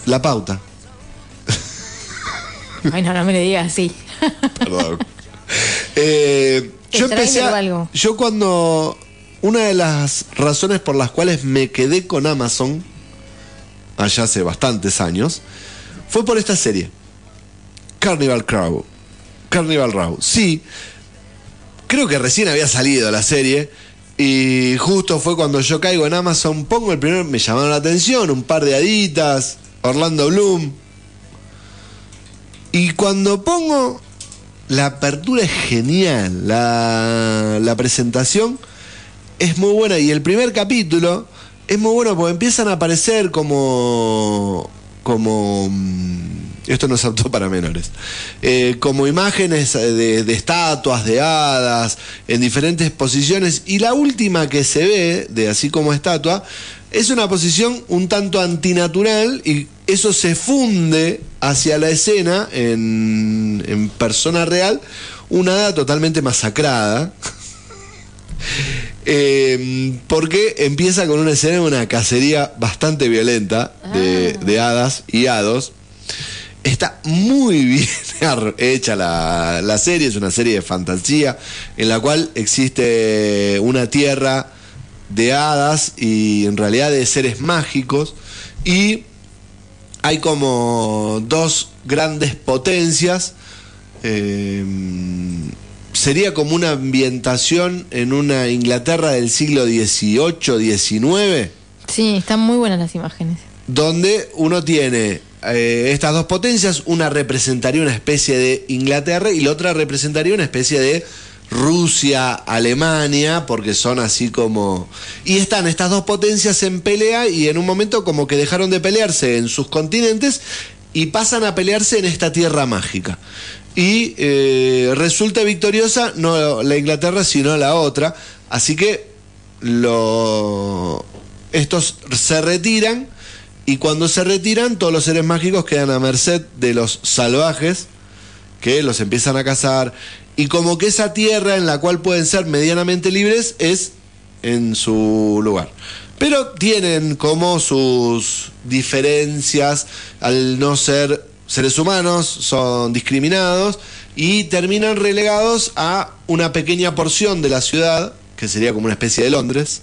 La pauta. Ay, no, no me lo digas así. Perdón. Eh, yo ¿El empecé a- algo? Yo cuando. Una de las razones por las cuales me quedé con Amazon, allá hace bastantes años, fue por esta serie. Carnival Crow. Carnival Row. Sí. Creo que recién había salido la serie. Y justo fue cuando yo caigo en Amazon, pongo el primero, me llamaron la atención, un par de haditas, Orlando Bloom. Y cuando pongo la apertura es genial, la, la presentación es muy buena y el primer capítulo es muy bueno porque empiezan a aparecer como como mm, esto no es apto para menores. Eh, como imágenes de, de estatuas de hadas en diferentes posiciones y la última que se ve de así como estatua es una posición un tanto antinatural y eso se funde hacia la escena en, en persona real una hada totalmente masacrada. Eh, porque empieza con una escena de una cacería bastante violenta de, de hadas y hados. Está muy bien hecha la, la serie, es una serie de fantasía en la cual existe una tierra de hadas y en realidad de seres mágicos y hay como dos grandes potencias. eh, sería como una ambientación en una Inglaterra del siglo XVIII, XIX, Sí, están muy buenas las imágenes. donde uno tiene eh, estas dos potencias, una representaría una especie de Inglaterra y la otra representaría una especie de Rusia, Alemania, porque son así como... Y están estas dos potencias en pelea y en un momento como que dejaron de pelearse en sus continentes y pasan a pelearse en esta tierra mágica. Y eh, resulta victoriosa no la Inglaterra, sino la otra. Así que estos se retiran y cuando se retiran todos los seres mágicos quedan a merced de los salvajes que los empiezan a cazar y como que esa tierra en la cual pueden ser medianamente libres es en su lugar. Pero tienen como sus diferencias al no ser seres humanos, son discriminados y terminan relegados a una pequeña porción de la ciudad, que sería como una especie de Londres.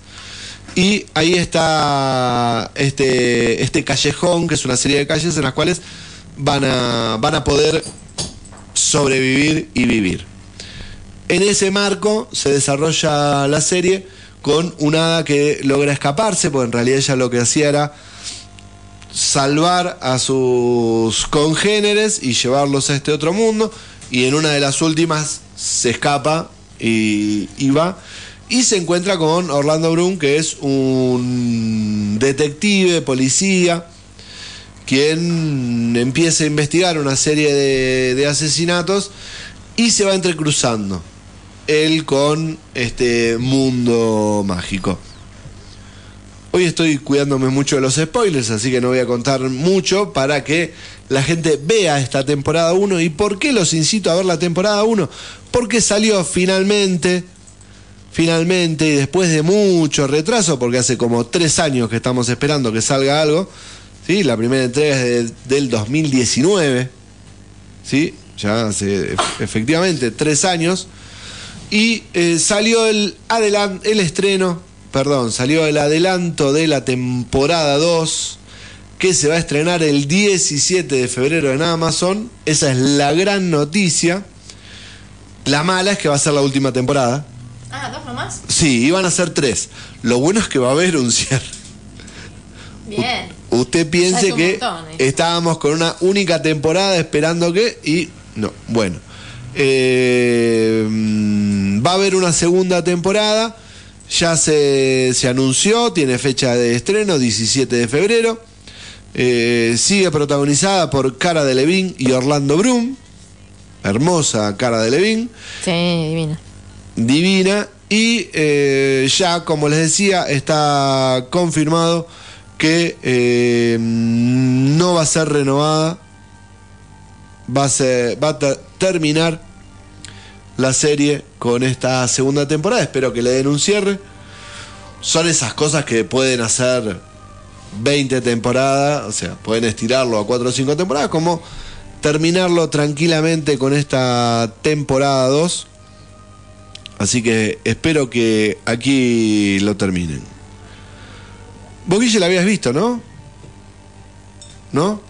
Y ahí está este, este callejón, que es una serie de calles en las cuales van a, van a poder sobrevivir y vivir. En ese marco se desarrolla la serie con una hada que logra escaparse, porque en realidad ella lo que hacía era salvar a sus congéneres y llevarlos a este otro mundo. Y en una de las últimas se escapa y, y va. Y se encuentra con Orlando Bloom, que es un detective, policía, quien empieza a investigar una serie de, de asesinatos y se va entrecruzando él con este mundo mágico. Hoy estoy cuidándome mucho de los spoilers, así que no voy a contar mucho para que la gente vea esta temporada 1. ¿Y por qué los incito a ver la temporada 1? Porque salió finalmente, finalmente, y después de mucho retraso, porque hace como tres años que estamos esperando que salga algo, ¿sí? la primera entrega es de- del 2019, ¿sí? ya hace ef- efectivamente tres años. Y eh, salió el, el estreno, perdón, salió el adelanto de la temporada 2 que se va a estrenar el 17 de febrero en Amazon. Esa es la gran noticia. La mala es que va a ser la última temporada. Ah, dos nomás. Sí, iban a ser tres. Lo bueno es que va a haber un cierre. Bien. Usted piense es que montón, eh. estábamos con una única temporada esperando que y no, bueno. Eh, va a haber una segunda temporada. Ya se, se anunció, tiene fecha de estreno, 17 de febrero. Eh, sigue protagonizada por Cara de Levine y Orlando Bloom. Hermosa Cara de Levine Sí, divina. Divina y eh, ya como les decía está confirmado que eh, no va a ser renovada. Va a ser va a ter- terminar la serie con esta segunda temporada. Espero que le den un cierre. Son esas cosas que pueden hacer 20 temporadas o sea pueden estirarlo a 4 o 5 temporadas como terminarlo tranquilamente con esta temporada 2 Así que espero que aquí lo terminen. Vos, Guille, la habías visto, ¿no? ¿No?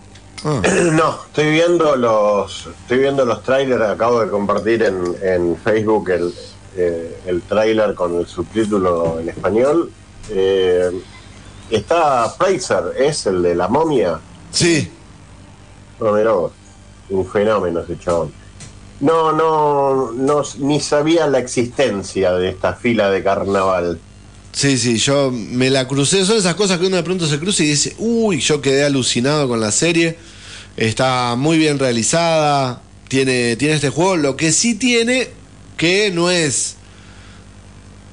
Ah, No, estoy viendo los estoy viendo los trailers, acabo de compartir en, en Facebook el, eh, el trailer con el subtítulo en español. Eh, está Fraser, es el de la momia. sí, No, mirá vos, un fenómeno ese chabón. No, no, no, ni sabía la existencia de esta fila de carnaval. sí, sí, yo me la crucé. Son esas cosas que uno de pronto se cruza y dice, uy, yo quedé alucinado con la serie. Está muy bien realizada. Tiene, tiene este juego. Lo que sí tiene, que no es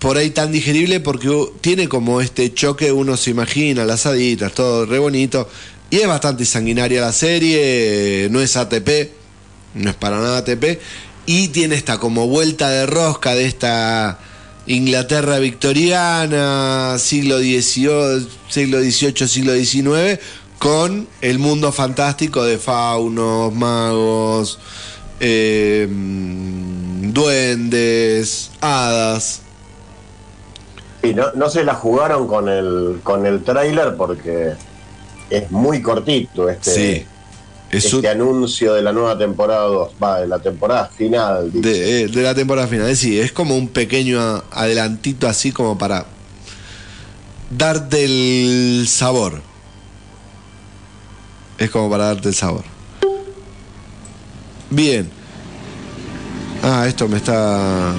por ahí tan digerible porque tiene como este choque, uno se imagina, las haditas, todo re bonito. Y es bastante sanguinaria la serie, no es ATP, no es para nada ATP. Y tiene esta como vuelta de rosca de esta Inglaterra victoriana, siglo XVIII, siglo XVIII, siglo XIX, con el mundo fantástico de faunos, magos, eh, duendes, hadas. Y no, no se la jugaron con el con el tráiler porque es muy cortito este, Sí. Es este un- anuncio de la nueva temporada 2, va, de la temporada final. de, eh, de la temporada final. Sí, es como un pequeño adelantito así como para darte el sabor. Es como para darte el sabor. Bien. Ah, esto me está...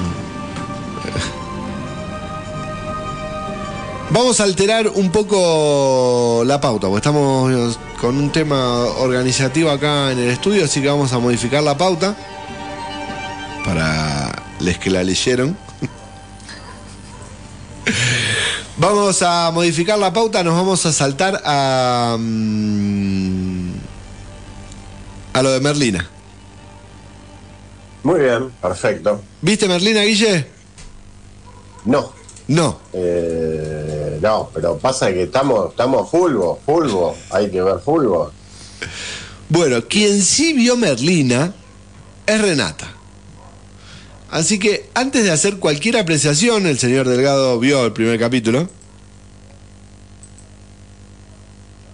Vamos a alterar un poco la pauta, porque estamos con un tema organizativo acá en el estudio, así que vamos a modificar la pauta para les que la leyeron. Vamos a modificar la pauta, nos vamos a saltar a mm, a lo de Merlina. Muy bien, perfecto. ¿Viste Merlina, Guille? No, No. eh, no, pero pasa que estamos, estamos fulvo, fulvo, hay que ver fulvo. Bueno, quien sí vio Merlina es Renata. Así que antes de hacer cualquier apreciación, el señor Delgado vio el primer capítulo.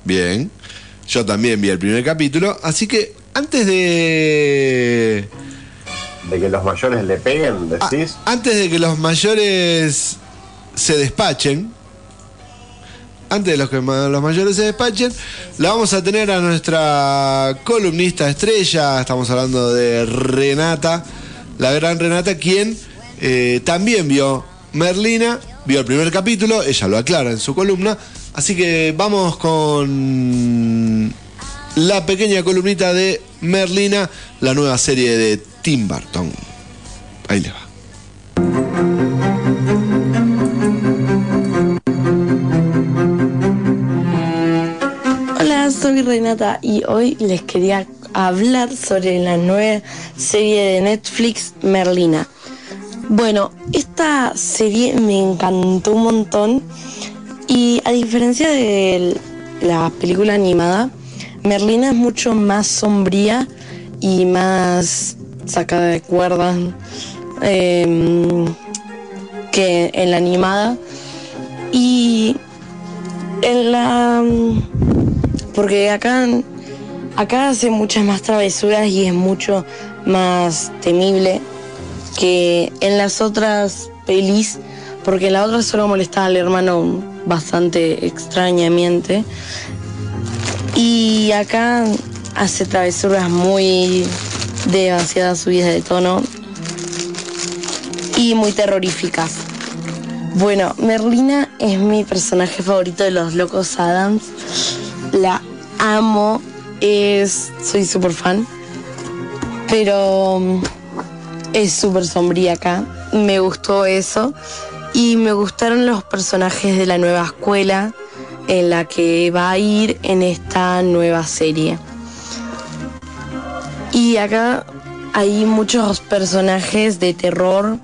Bien. Yo también vi el primer capítulo. Así que antes de... De que los mayores le peguen, Ah, decís. antes de que los mayores se despachen, antes de los que los mayores se despachen, la vamos a tener a nuestra columnista estrella, estamos hablando de Renata, la gran Renata, quien eh, también vio Merlina, vio el primer capítulo, ella lo aclara en su columna, así que vamos con la pequeña columnita de Merlina, la nueva serie de Tim Burton. Ahí le va. Renata y hoy les quería hablar sobre la nueva serie de Netflix Merlina. Bueno, esta serie me encantó un montón y a diferencia de la película animada, Merlina es mucho más sombría y más sacada de cuerdas em, que en la animada. Y en la porque acá acá hace muchas más travesuras y es mucho más temible que en las otras pelis porque en la otra solo molestaba al hermano bastante extrañamente y acá hace travesuras muy demasiadas subidas de tono y muy terroríficas bueno, Merlina es mi personaje favorito de los Locos Adams. La amo, es, soy súper fan, pero mm, es súper sombría acá. Me gustó eso y me gustaron los personajes de la nueva escuela en la que va a ir en esta nueva serie. Y acá hay muchos personajes de terror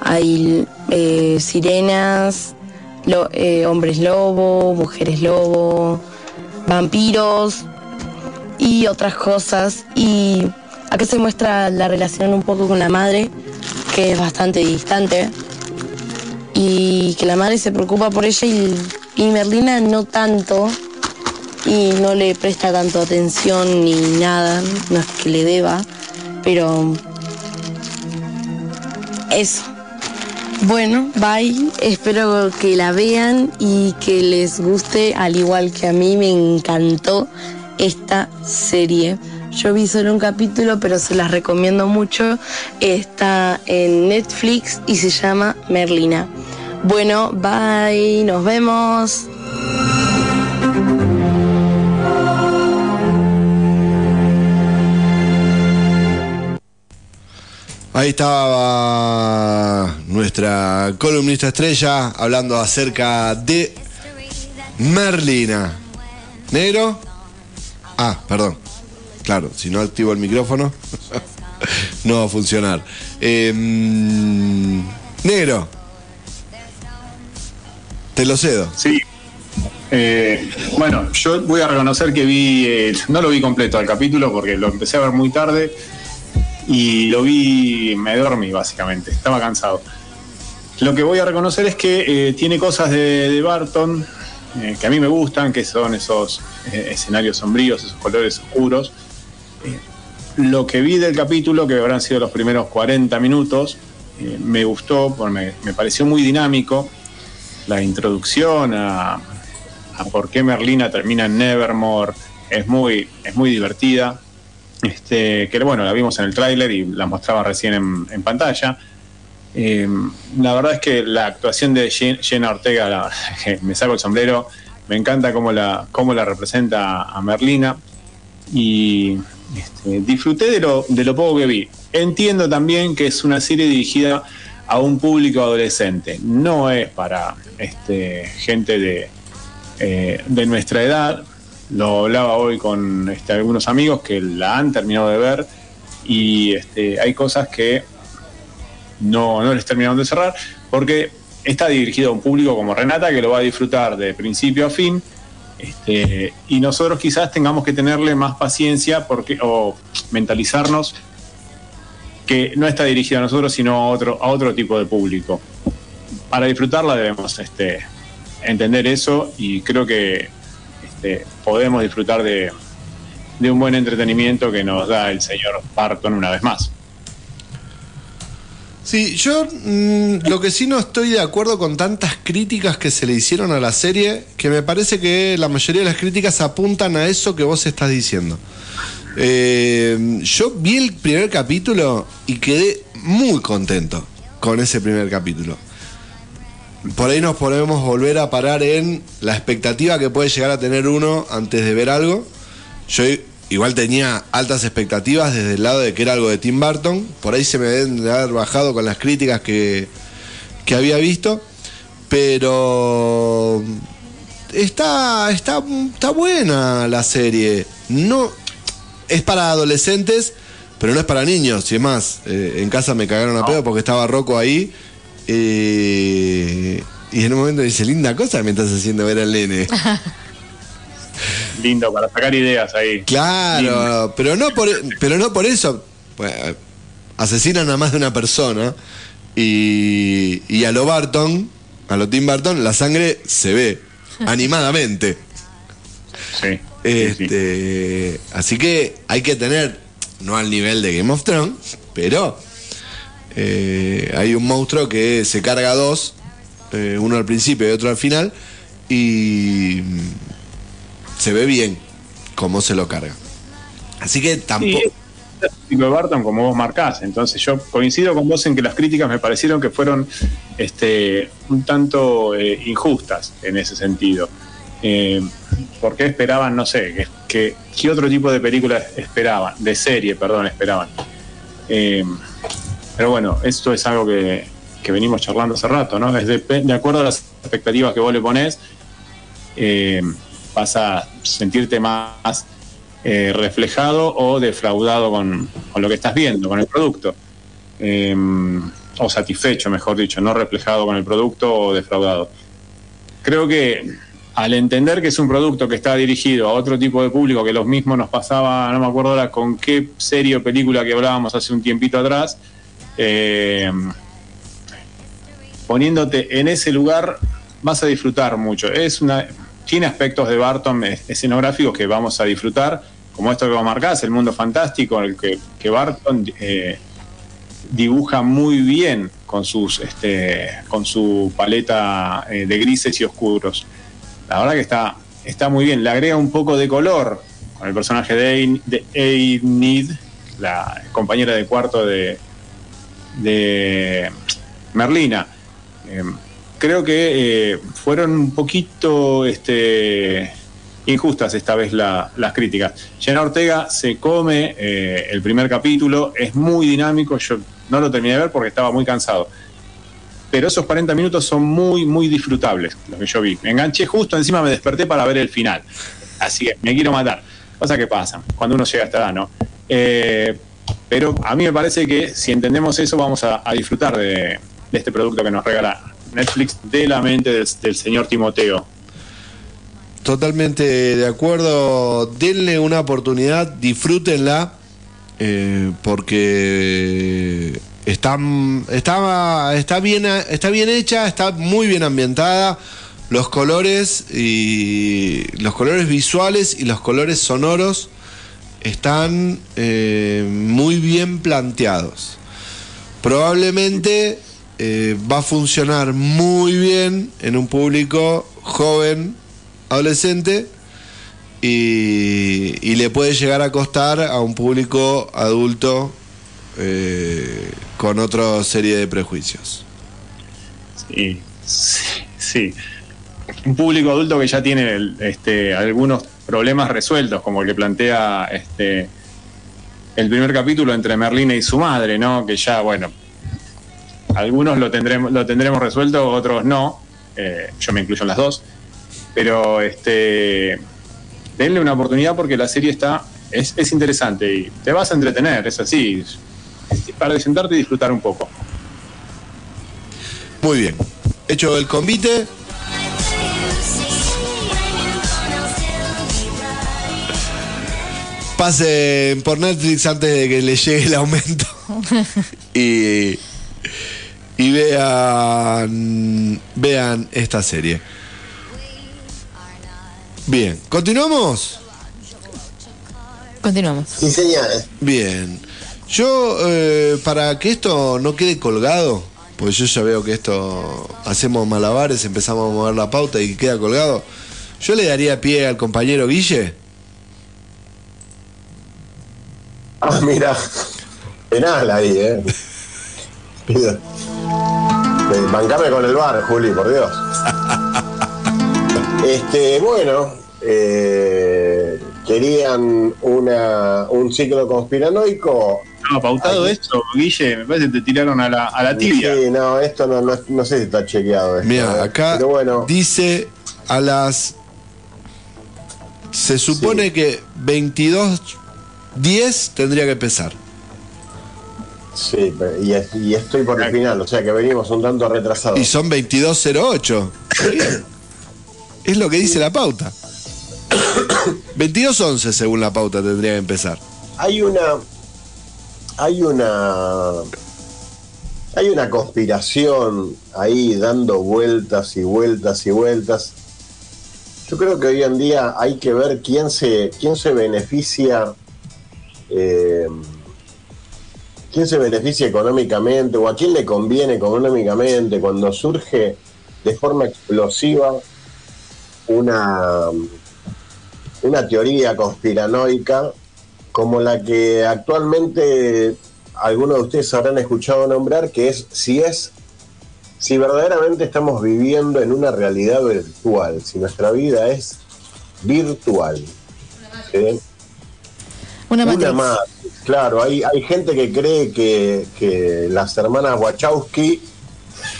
hay eh, sirenas, eh, hombres lobo, mujeres lobo, vampiros y otras cosas. Y acá se muestra la relación un poco con la madre, que es bastante distante. Y que la madre se preocupa por ella y, y Merlina no tanto. Y no le presta tanto atención ni nada. No es que le deba. Pero eso. Bueno, bye. Espero que la vean y que les guste, al igual que a mí me encantó esta serie. Yo vi solo un capítulo, pero se las recomiendo mucho. Está en Netflix y se llama Merlina. Bueno, bye, nos vemos. Ahí estaba nuestra columnista estrella hablando acerca de Merlina. ¿Negro? Ah, perdón. Claro, si no activo el micrófono, no va a funcionar. Em, negro. Te lo cedo. Sí. Eh, bueno, yo voy a reconocer que vi, no lo vi completo al capítulo porque lo empecé a ver muy tarde y lo vi, me dormí básicamente, estaba cansado. Lo que voy a reconocer es que eh, tiene cosas de, de Barton eh, que a mí me gustan, que son esos eh, escenarios sombríos, esos colores oscuros. Eh, lo que vi del capítulo, que habrán sido los primeros 40 minutos, eh, me gustó, me, me pareció muy dinámico la introducción a, a por qué Merlina termina en Nevermore es muy, es muy divertida. Este, que bueno, la vimos en el tráiler y la mostraba recién en, pantalla. Eh, la verdad es que la actuación de Jen- Jenna Ortega, me saco el sombrero, me encanta cómo la, cómo la representa a Merlina y este, disfruté de lo, de lo poco que vi. Entiendo también que es una serie dirigida a un público adolescente, no es para este, gente de, eh, de nuestra edad. Lo hablaba hoy con este, algunos amigos que la han terminado de ver y este, hay cosas que no, no les terminaron de cerrar porque está dirigido a un público como Renata que lo va a disfrutar de principio a fin este, y nosotros quizás tengamos que tenerle más paciencia porque, o mentalizarnos que no está dirigida a nosotros sino a otro, a otro tipo de público. Para disfrutarla debemos este, entender eso y creo que este, podemos disfrutar de, un buen entretenimiento que nos da el señor Barton una vez más. Sí, yo mm, lo que sí no estoy de acuerdo con tantas críticas que se le hicieron a la serie, que me parece que la mayoría de las críticas apuntan a eso que vos estás diciendo. Eh, yo vi el primer capítulo y quedé muy contento con ese primer capítulo. Por ahí nos podemos volver a parar en la expectativa que puede llegar a tener uno antes de ver algo. Yo igual tenía altas expectativas desde el lado de que era algo de Tim Burton. Por ahí se me deben de haber bajado con las críticas que, que había visto. Pero está, está, está buena la serie. No, es para adolescentes, pero no es para niños. Y es más, eh, en casa me cagaron a pedo porque estaba Rocco ahí. Eh, y en un momento dice, linda cosa me estás haciendo ver al nene. Lindo para sacar ideas ahí. Claro, Lindo. pero no por pero no por eso. Pues, asesinan a más de una persona y, y a lo Barton, a lo Tim Burton, la sangre se ve animadamente. Sí. sí, sí. Este, Así que hay que tener, no al nivel de Game of Thrones, pero eh, hay un monstruo que se carga dos, eh, uno al principio y otro al final, y mm, se ve bien cómo se lo carga. Así que tampoco... Sí, de Barton como vos marcás. Entonces yo coincido con vos en que las críticas me parecieron que fueron este, un tanto eh, injustas en ese sentido. Eh, ¿Por qué esperaban, no sé, que, que- qué otro tipo de película esperaban? De serie, perdón, esperaban. Pero bueno, esto es algo que, que venimos charlando hace rato, ¿no? Es de, de acuerdo a las expectativas que vos le ponés, eh, vas a sentirte más eh, reflejado o defraudado con, con lo que estás viendo, con el producto. Eh, o satisfecho, mejor dicho, no reflejado con el producto o defraudado. Creo que al entender que es un producto que está dirigido a otro tipo de público, que los mismos nos pasaba, no me acuerdo ahora con qué serie o película que hablábamos hace un tiempito atrás, eh, poniéndote en ese lugar vas a disfrutar mucho. Es una, tiene aspectos de Barton es- escenográficos que vamos a disfrutar, como esto que vos marcás, el mundo fantástico, el que, Barton eh, dibuja muy bien con, sus, este, con su paleta eh, de grises y oscuros. La verdad que está, está muy bien, le agrega un poco de color con el personaje de Enid, la compañera de cuarto de, de Merlina. Eh, creo que eh, fueron un poquito este, injustas esta vez la- las críticas. Jenna Ortega se come eh, el primer capítulo, es muy dinámico, yo no lo terminé de ver porque estaba muy cansado. Pero esos 40 minutos son muy, muy disfrutables, lo que yo vi. Me enganché justo, encima me desperté para ver el final. Así que me quiero matar. Cosa que pasa cuando uno llega a esta edad, ¿no? Eh, pero a mí me parece que si entendemos eso, vamos a, disfrutar de, este producto que nos regala Netflix de la mente del, del señor Timoteo. Totalmente de acuerdo. Denle una oportunidad, disfrútenla, eh, porque está, está, está, bien, está bien hecha, está muy bien ambientada. Los colores y los colores visuales y los colores sonoros están eh, muy bien planteados. Probablemente eh, va a funcionar muy bien en un público joven, adolescente, y, le puede llegar a costar a un público adulto eh, con otra serie de prejuicios. Sí, sí, sí. Un público adulto que ya tiene este, algunos problemas resueltos, como el que plantea este, el primer capítulo entre Merlina y su madre, ¿no? Que ya, bueno, algunos lo tendremos, lo tendremos resuelto, otros no. Eh, yo me incluyo en las dos. Pero este, denle una oportunidad porque la serie está es, es interesante y te vas a entretener, es así. Es- para sentarte y disfrutar un poco. Muy bien. Hecho el convite. Pasen por Netflix antes de que le llegue el aumento. y, y vean, vean esta serie. Bien, ¿continuamos? Continuamos. Sí, señores. Bien. Yo, eh, para que esto no quede colgado, pues yo ya veo que esto hacemos malabares, empezamos a mover la pauta y queda colgado. Yo le daría pie al compañero Guille. Ah, mira. Penal ahí, ¿eh? Eh, Bancame con el bar, Juli, por Dios. Este, bueno, eh, querían una, un ciclo conspiranoico. No, pautado esto, Guille, me parece que te tiraron a la, a la tibia. Sí, no, esto no, no, no sé si está chequeado. Esto, Mira, ¿eh? acá Pero bueno, dice a las. Se supone que 22.10 tendría que empezar. sí, y, es- y estoy por el final, o sea que venimos un tanto retrasados. Y son 22.08. es lo que dice la pauta. 22.11 según la pauta tendría que empezar. Hay una. Hay una. Hay una conspiración ahí dando vueltas y vueltas y vueltas. Yo creo que hoy en día hay que ver quién se, quién se beneficia. Eh, quién se beneficia económicamente o a quién le conviene económicamente cuando surge de forma explosiva una, una teoría conspiranoica como la que actualmente algunos de ustedes habrán escuchado nombrar, que es si es si verdaderamente estamos viviendo en una realidad virtual, si nuestra vida es virtual. Una más. Claro, hay, hay gente que cree que, que las hermanas Wachowski,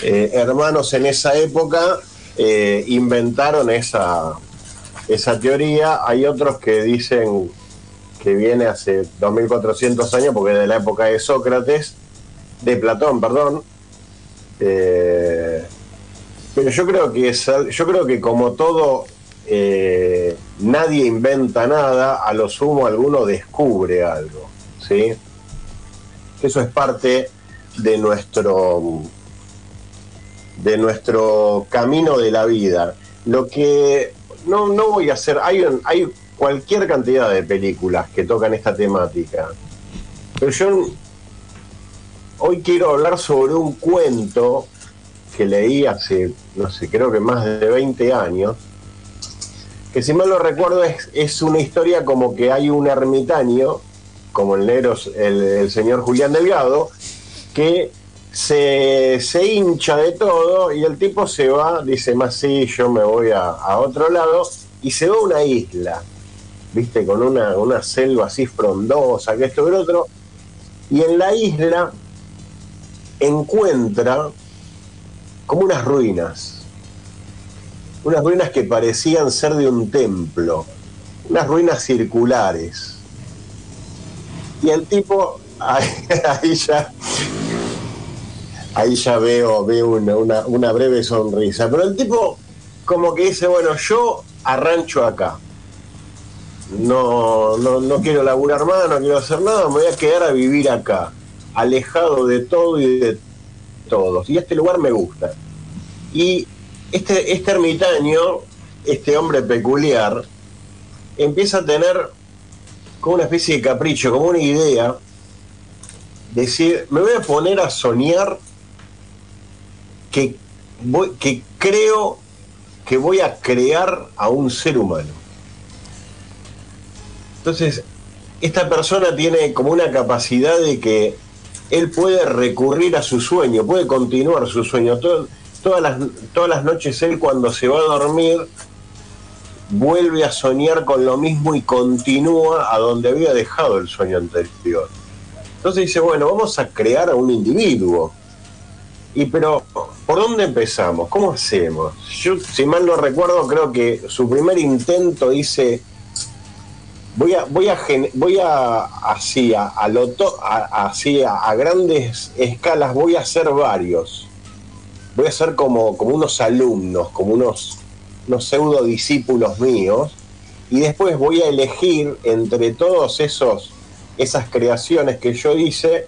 eh, hermanos en esa época, eh, inventaron esa, esa teoría. Hay otros que dicen que viene hace 2400 años, porque es de la época de Sócrates, de Platón, perdón. Eh, pero yo creo que es, yo creo que como todo eh, nadie inventa nada, a lo sumo alguno descubre algo, ¿sí? Eso es parte de nuestro de nuestro camino de la vida. Lo que no, no voy a hacer, hay, hay cualquier cantidad de películas que tocan esta temática, pero yo hoy quiero hablar sobre un cuento que leí hace, no sé, creo que más de 20 años, que si mal no recuerdo es, es una historia como que hay un ermitaño, como el negro, el, el señor Julián Delgado, que se, se hincha de todo y el tipo se va, dice, más sí, yo me voy a, a otro lado, y se va a una isla, viste, con una, una selva así frondosa, que esto y lo otro, y en la isla encuentra como unas ruinas, unas ruinas que parecían ser de un templo, unas ruinas circulares. Y el tipo, ahí, ya, ahí ya veo, veo una, una- una breve sonrisa, pero el tipo como que dice, bueno, yo arrancho acá. No, no, no quiero laburar más, no quiero hacer nada, me voy a quedar a vivir acá, alejado de todo y de todos. Y este lugar me gusta. Y este, este ermitaño, este hombre peculiar, empieza a tener como una especie de capricho, como una idea, decir, me voy a poner a soñar que, voy, que creo que voy a crear a un ser humano. Entonces, esta persona tiene como una capacidad de que él puede recurrir a su sueño, puede continuar su sueño. Todas, las, todas las noches él cuando se va a dormir vuelve a soñar con lo mismo y continúa a donde había dejado el sueño anterior. Entonces dice, bueno, vamos a crear a un individuo. Y pero, ¿por dónde empezamos? ¿Cómo hacemos? Yo, si mal no recuerdo, creo que su primer intento dice, voy a, voy a, voy a así, a, así, a grandes escalas, voy a hacer varios. Voy a ser como, como unos alumnos, como unos, unos pseudo discípulos míos, y después voy a elegir entre todos esos esas creaciones que yo hice,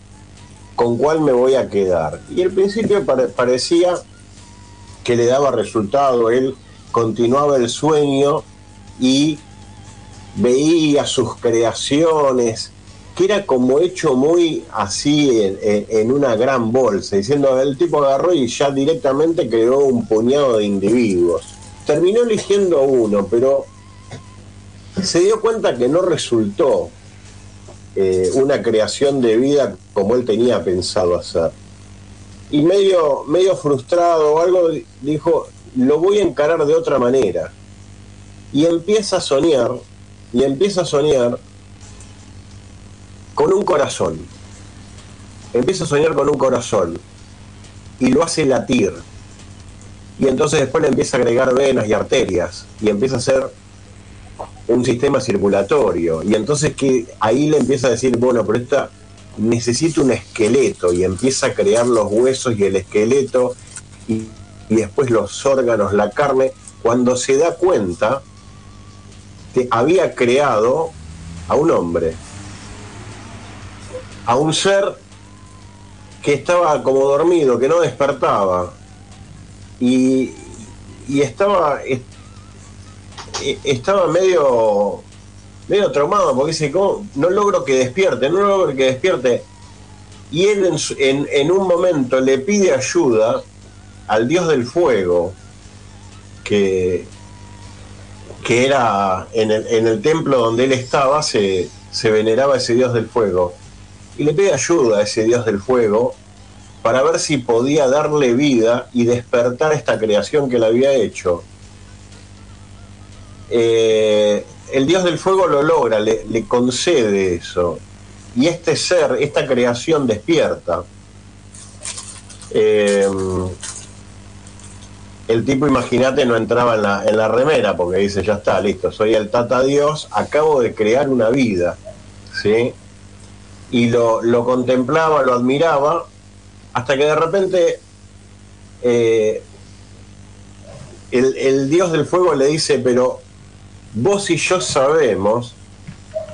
con cuál me voy a quedar. Y al principio pare- parecía que le daba resultado, él continuaba el sueño y veía sus creaciones, que era como hecho muy así en, una gran bolsa, diciendo, el tipo agarró y ya directamente creó un puñado de individuos. Terminó eligiendo uno, pero se dio cuenta que no resultó eh, una creación de vida como él tenía pensado hacer. Y medio, medio frustrado o algo, dijo, lo voy a encarar de otra manera. Y empieza a soñar y empieza a soñar con un corazón. Empieza a soñar con un corazón y lo hace latir. Y entonces después le empieza a agregar venas y arterias y empieza a hacer un sistema circulatorio. Y entonces que ahí le empieza a decir, bueno, pero esta necesita un esqueleto y empieza a crear los huesos y el esqueleto y, y después los órganos, la carne, cuando se da cuenta que había creado a un hombre, a un ser que estaba como dormido, que no despertaba. Y, estaba est- e- estaba medio medio traumado porque dice "¿Cómo? no logro que despierte no logro que despierte. Y él en, su- en- un momento le pide ayuda al dios del fuego que que era en el, en el templo donde él estaba se veneraba ese dios del fuego y le pide ayuda a ese dios del fuego para ver si podía darle vida y despertar esta creación que le había hecho. Eh, el dios del fuego lo logra, le, concede eso. Y este ser, esta creación despierta. Eh, el tipo, imagínate, no entraba en la, en la remera porque dice, ya está, listo, soy el tata Dios, acabo de crear una vida. ¿Sí? Y lo, lo contemplaba, lo admiraba, hasta que de repente eh, el, el dios del fuego le dice, pero vos y yo sabemos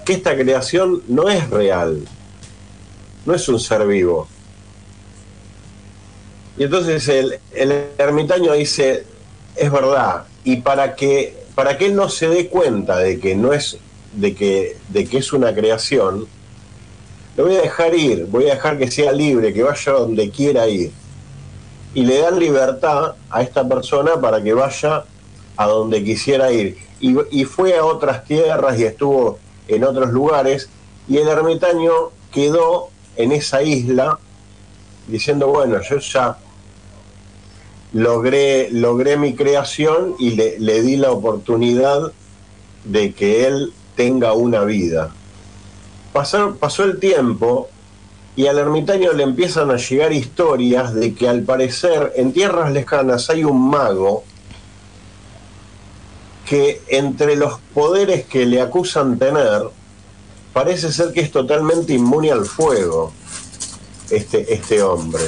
que esta creación no es real, no es un ser vivo. Y entonces el, el ermitaño dice, es verdad, y para que, para que él no se dé cuenta de que no es, de que, de que es una creación, lo voy a dejar ir, voy a dejar que sea libre, que vaya donde quiera ir. Y le dan libertad a esta persona para que vaya a donde quisiera ir. Y, fue a otras tierras y estuvo en otros lugares, y el ermitaño quedó en esa isla diciendo, bueno, yo ya logré, logré mi creación y le, le di la oportunidad de que él tenga una vida. Pasó, el tiempo y al ermitaño le empiezan a llegar historias de que al parecer en tierras lejanas hay un mago que entre los poderes que le acusan tener, parece ser que es totalmente inmune al fuego, este, este hombre.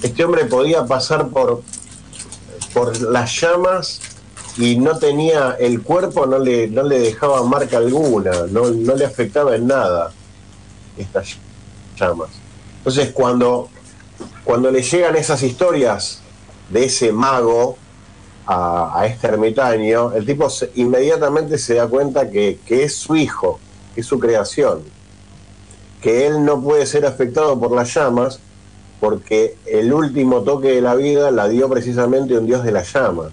Este hombre podía pasar por, por las llamas y no tenía el cuerpo, no le, no le dejaba marca alguna, no, no le afectaba en nada estas llamas. Entonces cuando, cuando le llegan esas historias de ese mago a, este ermitaño, el tipo inmediatamente se da cuenta que, que es su hijo, que es su creación, que él no puede ser afectado por las llamas porque el último toque de la vida la dio precisamente un dios de las llamas.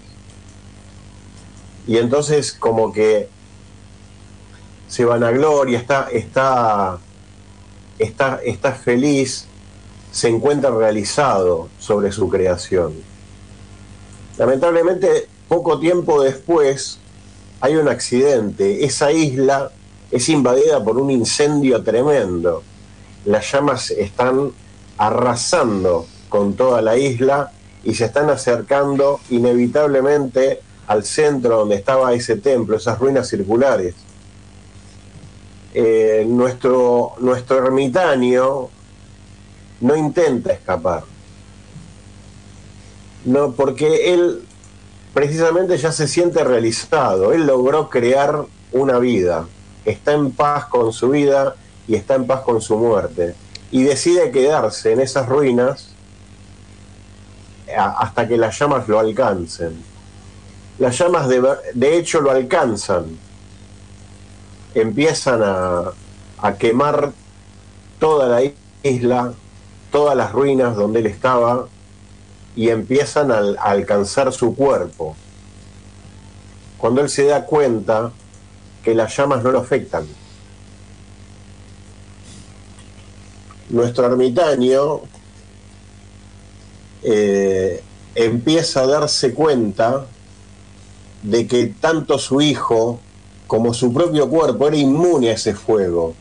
Y entonces como que se vanagloria, está, está, está, está feliz, se encuentra realizado sobre su creación. Lamentablemente, poco tiempo después hay un accidente. Esa isla es invadida por un incendio tremendo. Las llamas están arrasando con toda la isla y se están acercando inevitablemente al centro donde estaba ese templo, esas ruinas circulares. Eh, nuestro, nuestro ermitaño no intenta escapar. No, porque él precisamente ya se siente realizado. Él logró crear una vida. Está en paz con su vida y está en paz con su muerte. Y decide quedarse en esas ruinas a- hasta que las llamas lo alcancen. Las llamas de, de hecho lo alcanzan. Empiezan a, a quemar toda la isla, todas las ruinas donde él estaba, y empiezan a, a alcanzar su cuerpo. Cuando él se da cuenta que las llamas no lo afectan. Nuestro ermitaño eh, empieza a darse cuenta de que tanto su hijo como su propio cuerpo, era inmune a ese fuego.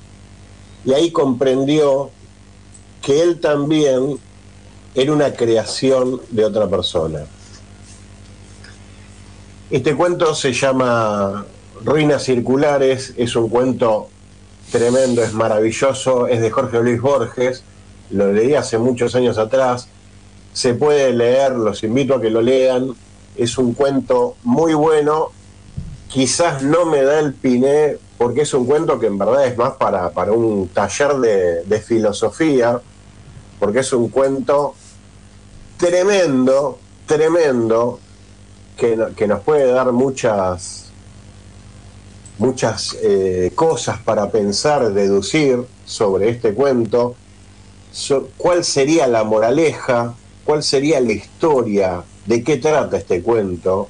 Y ahí comprendió que él también era una creación de otra persona. Este cuento se llama Ruinas Circulares, es un cuento tremendo, es maravilloso, es de Jorge Luis Borges, lo leí hace muchos años atrás, se puede leer, los invito a que lo lean, es un cuento muy bueno, quizás no me da el piné porque es un cuento que en verdad es más para, para un taller de, de filosofía, porque es un cuento tremendo, tremendo, que, que nos puede dar muchas, muchas eh, cosas para pensar, deducir sobre este cuento, cuál sería la moraleja, cuál sería la historia, de qué trata este cuento.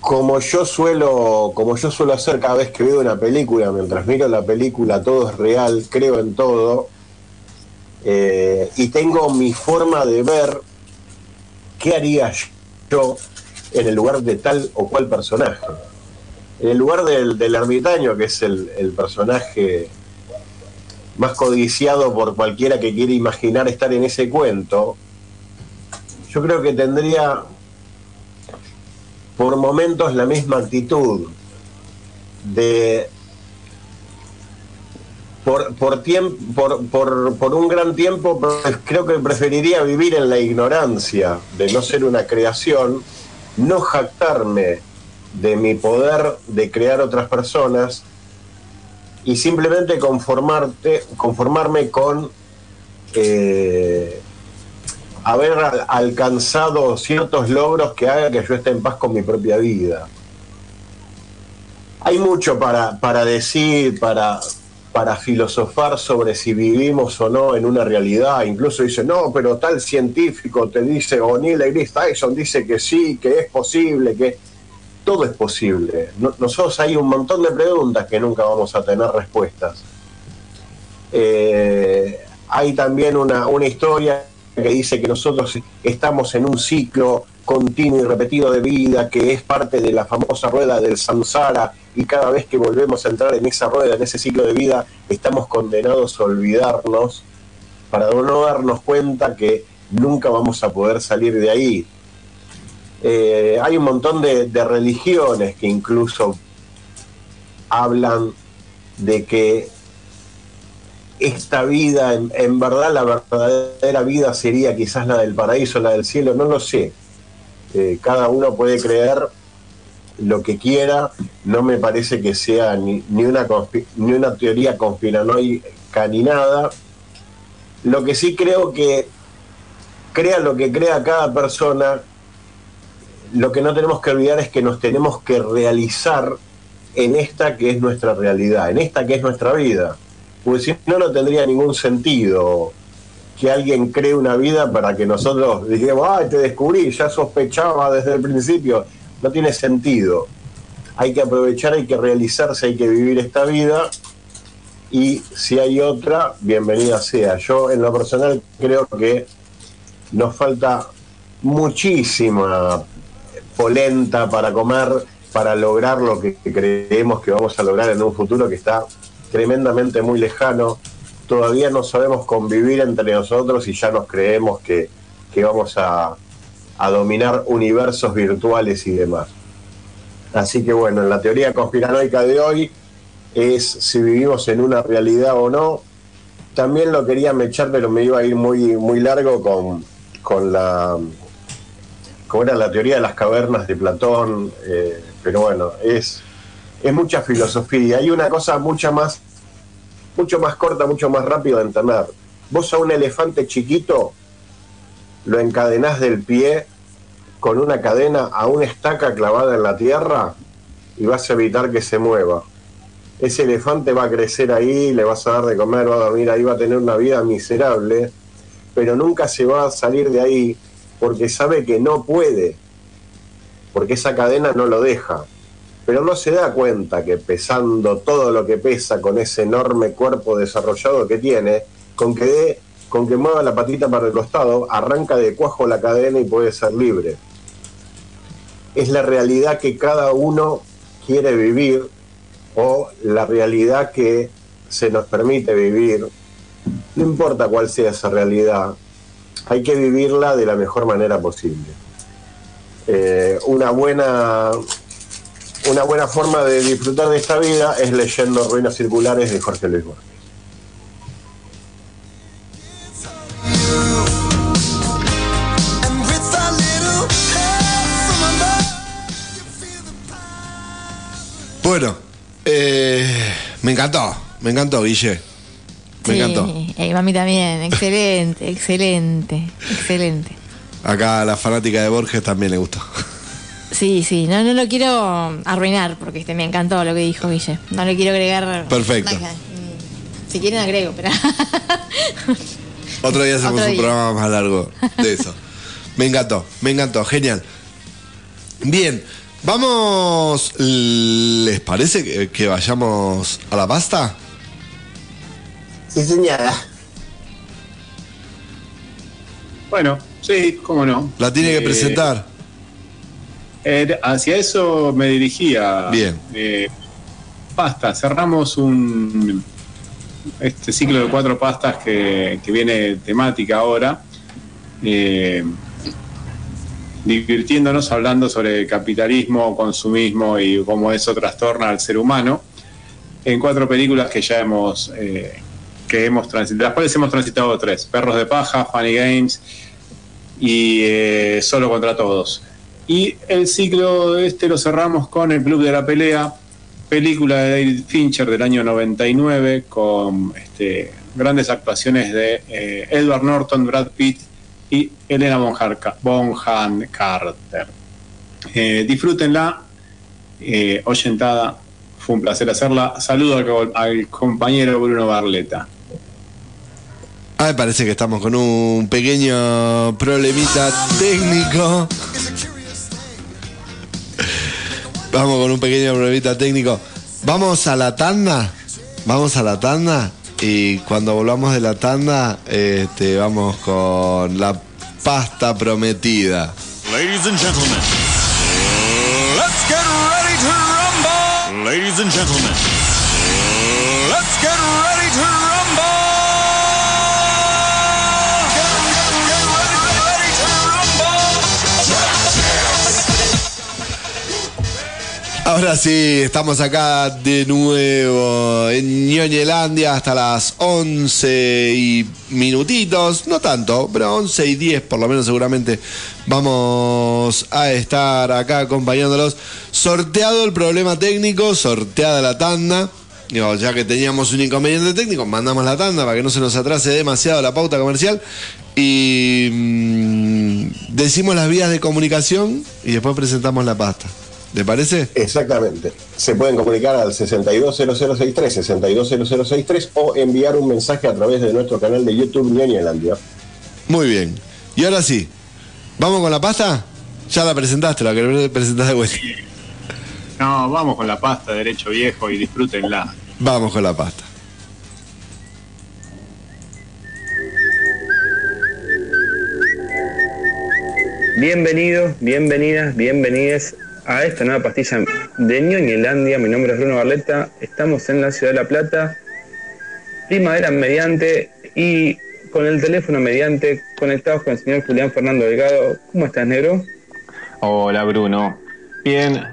Como yo suelo, como yo suelo hacer cada vez que veo una película, mientras miro la película, todo es real, creo en todo, eh, y tengo mi forma de ver qué haría yo en el lugar de tal o cual personaje. En el lugar del, del ermitaño, que es el, el personaje más codiciado por cualquiera que quiere imaginar estar en ese cuento, yo creo que tendría por momentos la misma actitud de por, por, por, por, por un gran tiempo pues, creo que preferiría vivir en la ignorancia de no ser una creación, no jactarme de mi poder de crear otras personas y simplemente conformarte, conformarme con eh, haber al- alcanzado ciertos logros que hagan que yo esté en paz con mi propia vida. Hay mucho para, para decir, para, para filosofar sobre si vivimos o no en una realidad. Incluso dice, no, pero tal científico te dice, o Neil deGrasse Tyson dice que sí, que es posible, que todo es posible. No- nosotros hay un montón de preguntas que nunca vamos a tener respuestas. Eh, hay también una, una historia que dice que nosotros estamos en un ciclo continuo y repetido de vida, que es parte de la famosa rueda del samsara, y cada vez que volvemos a entrar en esa rueda, en ese ciclo de vida, estamos condenados a olvidarnos para no darnos cuenta que nunca vamos a poder salir de ahí. Eh, hay un montón de, de religiones que incluso hablan de que esta vida, en, verdad la verdadera vida sería quizás la del paraíso, la del cielo, no lo sé. Eh, cada uno puede creer lo que quiera, no me parece que sea ni, ni una, ni una teoría conspiranoica ni nada. Lo que sí creo que crea lo que crea cada persona, lo que no tenemos que olvidar es que nos tenemos que realizar en esta que es nuestra realidad, en esta que es nuestra vida. Porque si no, no tendría ningún sentido que alguien cree una vida para que nosotros digamos, ay, te descubrí, ya sospechaba desde el principio. No tiene sentido. Hay que aprovechar, hay que realizarse, hay que vivir esta vida y si hay otra, bienvenida sea. Yo en lo personal creo que nos falta muchísima polenta para comer, para lograr lo que creemos que vamos a lograr en un futuro que está tremendamente muy lejano. Todavía no sabemos convivir entre nosotros y ya nos creemos que, que vamos a, a dominar universos virtuales y demás. Así que bueno, en la teoría conspiranoica de hoy es si vivimos en una realidad o no. También lo quería mechar, pero me iba a ir muy, muy largo con, con la como era la teoría de las cavernas de Platón, eh, pero bueno, es, es mucha filosofía. Hay una cosa mucha más, mucho más corta, mucho más rápida de entender. Vos a un elefante chiquito lo encadenás del pie con una cadena a una estaca clavada en la tierra y vas a evitar que se mueva. Ese elefante va a crecer ahí, le vas a dar de comer, va a dormir ahí, va a tener una vida miserable, pero nunca se va a salir de ahí porque sabe que no puede, porque esa cadena no lo deja. Pero no se da cuenta que pesando todo lo que pesa con ese enorme cuerpo desarrollado que tiene, con que con que mueva la patita para el costado, arranca de cuajo la cadena y puede ser libre. Es la realidad que cada uno quiere vivir o la realidad que se nos permite vivir, no importa cuál sea esa realidad, hay que vivirla de la mejor manera posible. Eh, una buena una buena forma de disfrutar de esta vida es leyendo Ruinas Circulares de Jorge Luis Borges. Bueno, eh, me encantó, me encantó, Guille. Me Sí, encantó. eh, mami también, excelente, excelente, excelente. Acá a la fanática de Borges también le gustó. Sí, sí, no, no lo quiero arruinar porque este, me encantó lo que dijo Guille. No le quiero agregar. Perfecto. nada. Mm, Si quieren agrego, pero. Otro día hacemos Otro un programa más largo de eso. Me encantó, me encantó, genial. Bien, vamos. ¿Les parece que, que vayamos a la pasta? Sí, señora. Bueno, sí, cómo no. La tiene que Eh, presentar. Eh, hacia eso me dirigía. Bien. Eh, pasta, cerramos un este ciclo de cuatro pastas que, que viene temática ahora. eh, divirtiéndonos hablando sobre capitalismo, consumismo y cómo eso trastorna al ser humano en cuatro películas que ya hemos eh, que hemos transitado, las cuales hemos transitado tres, Perros de Paja, Funny Games y eh, Solo contra Todos. Y el ciclo este lo cerramos con El Club de la Pelea, película de David Fincher del año 99 con este, grandes actuaciones de eh, Edward Norton, Brad Pitt y Elena Bonham Carter. Eh, disfrútenla, eh, oyentada, fue un placer hacerla. Saludo al, compañero Bruno Barleta. Ah, parece que estamos con un pequeño problemita técnico. Vamos con un pequeño problemita técnico. Vamos a la tanda. Vamos a la tanda. Y cuando volvamos de la tanda, este, vamos con la pasta prometida. Ladies and gentlemen, let's get ready to rumble. Ladies and gentlemen, Ahora sí, estamos acá de nuevo en Ñoñelandia hasta las 11 y minutitos, no tanto, pero 11 y 10 por lo menos seguramente vamos a estar acá acompañándolos. Sorteado el problema técnico, sorteada la tanda. Ya que teníamos un inconveniente técnico, mandamos la tanda para que no se nos atrase demasiado la pauta comercial. Y mm, decimos las vías de comunicación y después presentamos la pasta. ¿Le parece? Exactamente. Se pueden comunicar al 620063, 620063 o enviar un mensaje a través de nuestro canal de YouTube Ñoñelandia. Muy bien. Y ahora sí, ¿vamos con la pasta? Ya la presentaste, la que presentaste de vuelta. No, vamos con la pasta derecho viejo y disfrútenla. Vamos con la pasta. Bienvenidos, bienvenidas, bienvenides a esta nueva pastilla de Ñoñelandia. Mi nombre es Bruno Barletta. Estamos en la ciudad de La Plata, primavera mediante y con el teléfono mediante, conectados con el señor Julián Fernando Delgado. ¿Cómo estás, negro? Hola Bruno. Bien,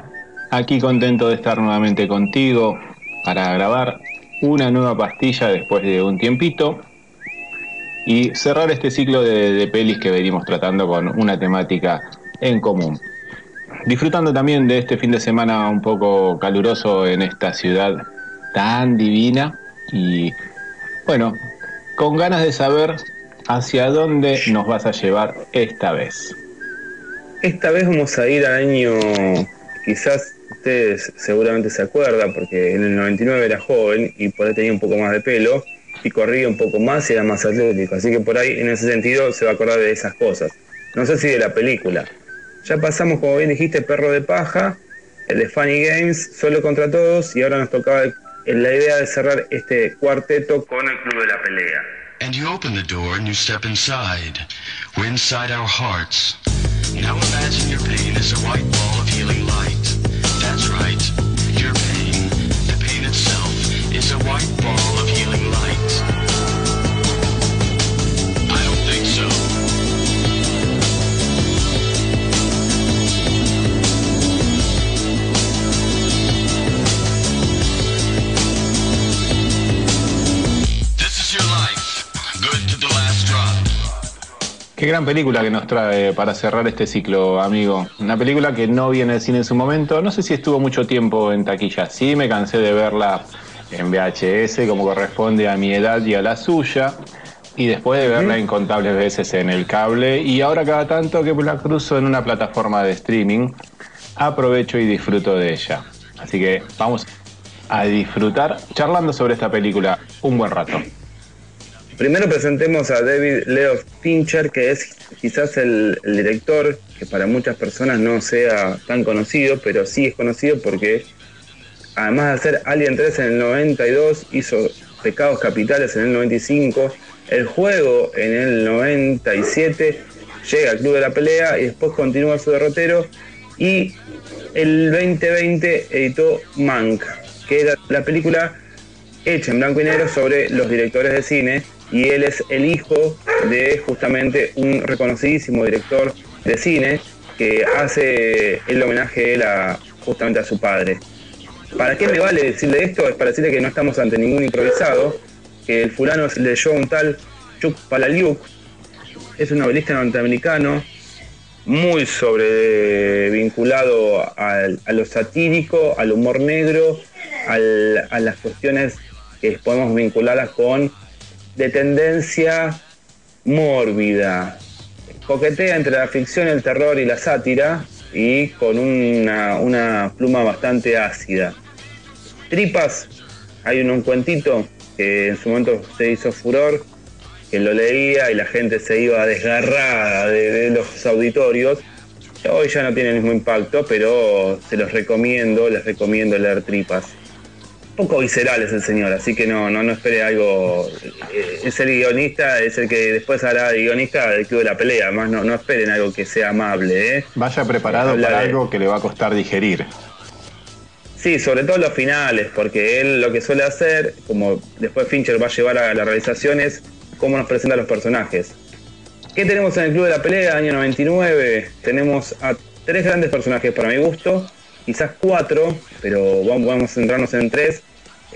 aquí contento de estar nuevamente contigo para grabar una nueva pastilla después de un tiempito y cerrar este ciclo de pelis que venimos tratando con una temática en común. Disfrutando también de este fin de semana un poco caluroso en esta ciudad tan divina y bueno, con ganas de saber hacia dónde nos vas a llevar esta vez. Esta vez vamos a ir al año, quizás ustedes seguramente se acuerdan, porque en el 99 era joven y por ahí tenía un poco más de pelo y corría un poco más y era más atlético. Así que por ahí, en ese sentido, se va a acordar de esas cosas. No sé si de la película. Ya pasamos, como bien dijiste, Perro de Paja, el de Funny Games, Solo contra Todos, y ahora nos tocaba la idea de cerrar este cuarteto con el Club de la Pelea. And you open the door and you step inside. We're inside our hearts. Now imagine your pain is a white ball of healing light. That's right, your pain, the pain itself, is a white ball Qué gran película que nos trae para cerrar este ciclo, amigo. Una película que no vi en el cine en su momento. No sé si estuvo mucho tiempo en taquilla. Sí, me cansé de verla en VHS, como corresponde a mi edad y a la suya. Y después de verla incontables veces en el cable. Y ahora cada tanto que la cruzo en una plataforma de streaming, aprovecho y disfruto de ella. Así que vamos a disfrutar charlando sobre esta película un buen rato. Primero presentemos a David Leo Fincher, que es quizás el, el director que para muchas personas no sea tan conocido, pero sí es conocido porque además de hacer Alien 3 en el 92, hizo Pecados Capitales en el 95, el juego en el 97, llega al Club de la Pelea y después continúa su derrotero. Y el 2020 editó Mank, que era la película hecha en blanco y negro sobre los directores de cine y él es el hijo de justamente un reconocidísimo director de cine que hace el homenaje él a, justamente a su padre. ¿Para qué me vale decirle esto? Es para decirle que no estamos ante ningún improvisado, que el fulano leyó un tal Chuck Palahniuk, es un novelista norteamericano, muy sobre vinculado al- a lo satírico, al humor negro, a las cuestiones que podemos vincularlas con de tendencia mórbida. Coquetea entre la ficción, el terror y la sátira y con una, una pluma bastante ácida. Tripas, hay un, cuentito que en su momento se hizo furor, que lo leía y la gente se iba desgarrada de, de los auditorios. Hoy ya no tiene el mismo impacto, pero se los recomiendo, les recomiendo leer Tripas. Poco visceral es el señor, así que no, no, no espere algo. eh, Es el guionista, es el que después hará de guionista del Club de la Pelea, más no, no esperen algo que sea amable. ¿eh? Vaya preparado Habla para de- algo que le va a costar digerir. Sí, sobre todo los finales, porque él lo que suele hacer, como después Fincher va a llevar a la realización, es cómo nos presenta a los personajes. ¿Qué tenemos en el Club de la Pelea, año 99? Tenemos a tres grandes personajes para mi gusto, quizás cuatro, pero vamos a centrarnos en tres,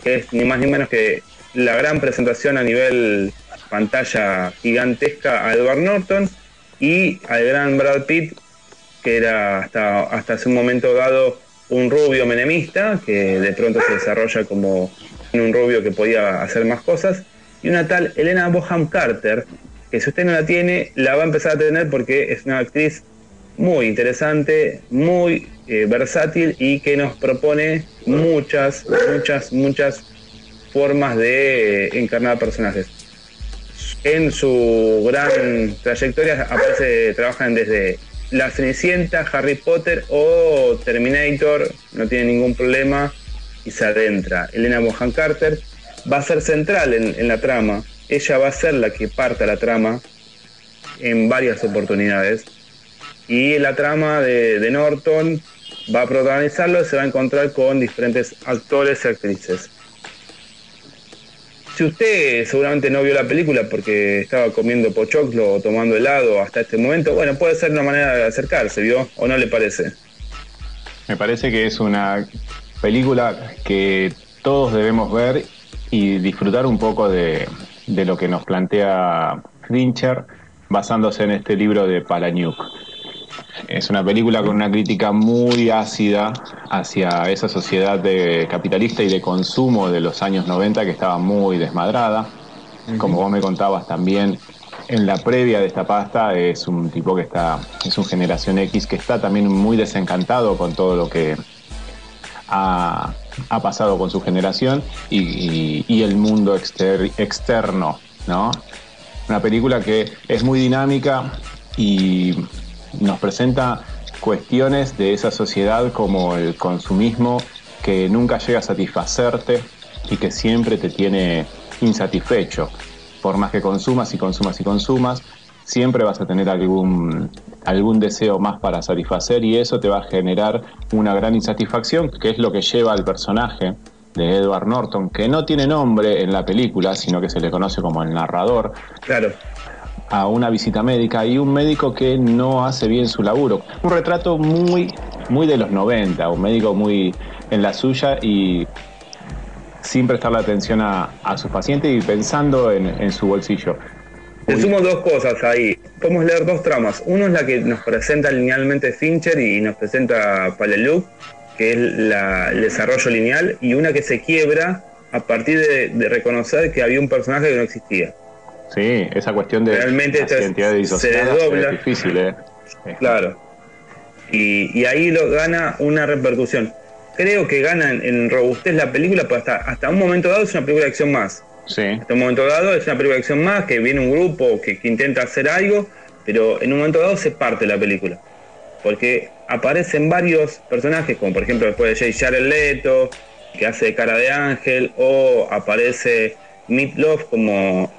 es ni más ni menos que la gran presentación a nivel pantalla gigantesca a Edward Norton y al gran Brad Pitt, que era hasta, hasta hace un momento dado un rubio menemista, que de pronto se desarrolla como un rubio que podía hacer más cosas, y una tal Elena Boham Carter, que si usted no la tiene, la va a empezar a tener porque es una actriz muy interesante, muy eh, versátil y que nos propone muchas, muchas, muchas formas de eh, encarnar personajes. En su gran trayectoria aparece, trabajan desde La Cenicienta, Harry Potter o Terminator, no tiene ningún problema y se adentra. Elena Bonham Carter va a ser central en, la trama, ella va a ser la que parta la trama en varias oportunidades y la trama de Norton va a protagonizarlo y se va a encontrar con diferentes actores y actrices. Si usted seguramente no vio la película porque estaba comiendo pochoclo o tomando helado hasta este momento, bueno, puede ser una manera de acercarse, ¿vio? ¿O no le parece? Me parece que es una película que todos debemos ver y disfrutar un poco de, lo que nos plantea Fincher basándose en este libro de Palahniuk. Es una película con una crítica muy ácida hacia esa sociedad de capitalista y de consumo de los años 90 que estaba muy desmadrada. Como vos me contabas también, en la previa de esta pasta es un tipo que está, es un generación X que está también muy desencantado con todo lo que ha, ha pasado con su generación y, y- y el mundo exter- externo, ¿no? Una película que es muy dinámica y nos presenta cuestiones de esa sociedad como el consumismo que nunca llega a satisfacerte y que siempre te tiene insatisfecho. Por más que consumas y consumas y consumas, siempre vas a tener algún, algún deseo más para satisfacer y eso te va a generar una gran insatisfacción, que es lo que lleva al personaje de Edward Norton, que no tiene nombre en la película, sino que se le conoce como el narrador, Claro. A una visita médica y un médico que no hace bien su laburo. Un retrato muy, muy de los 90, un médico muy en la suya y sin prestarle atención a, a sus pacientes y pensando en, en su bolsillo. Te sumo dos cosas ahí. podemos leer dos tramas. Uno es la que nos presenta linealmente Fincher y nos presenta Paleluk, que es la- el desarrollo lineal, y una que se quiebra a partir de, de reconocer que había un personaje que no existía. Sí, esa cuestión de Realmente las se desdobla. es difícil, ¿eh? Claro. Y, y ahí lo gana una repercusión. Creo que gana en, en robustez la película, pero hasta, hasta un momento dado es una película de acción más. Sí. Hasta un momento dado es una película de acción más, que viene un grupo que, que intenta hacer algo, pero en un momento dado se parte la película. Porque aparecen varios personajes, como por ejemplo después de Jay Jared Leto, que hace cara de ángel, o aparece Meatloaf como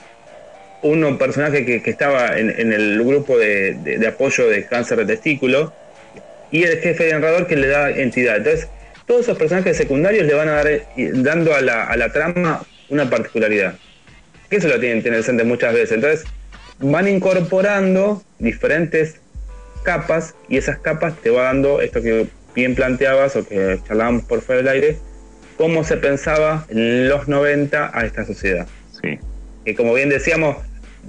uno personaje que, que estaba en, en el grupo de, de- de apoyo de cáncer de testículo, y el jefe de narrador que le da entidad. Entonces, todos esos personajes secundarios le van a dar eh, dando a la, a la trama una particularidad. Que eso lo tienen interesante muchas veces. Entonces, van incorporando diferentes capas y esas capas te va dando esto que bien planteabas o que charlábamos por fuera del aire, cómo se pensaba en los 90 a esta sociedad. Sí. Que como bien decíamos,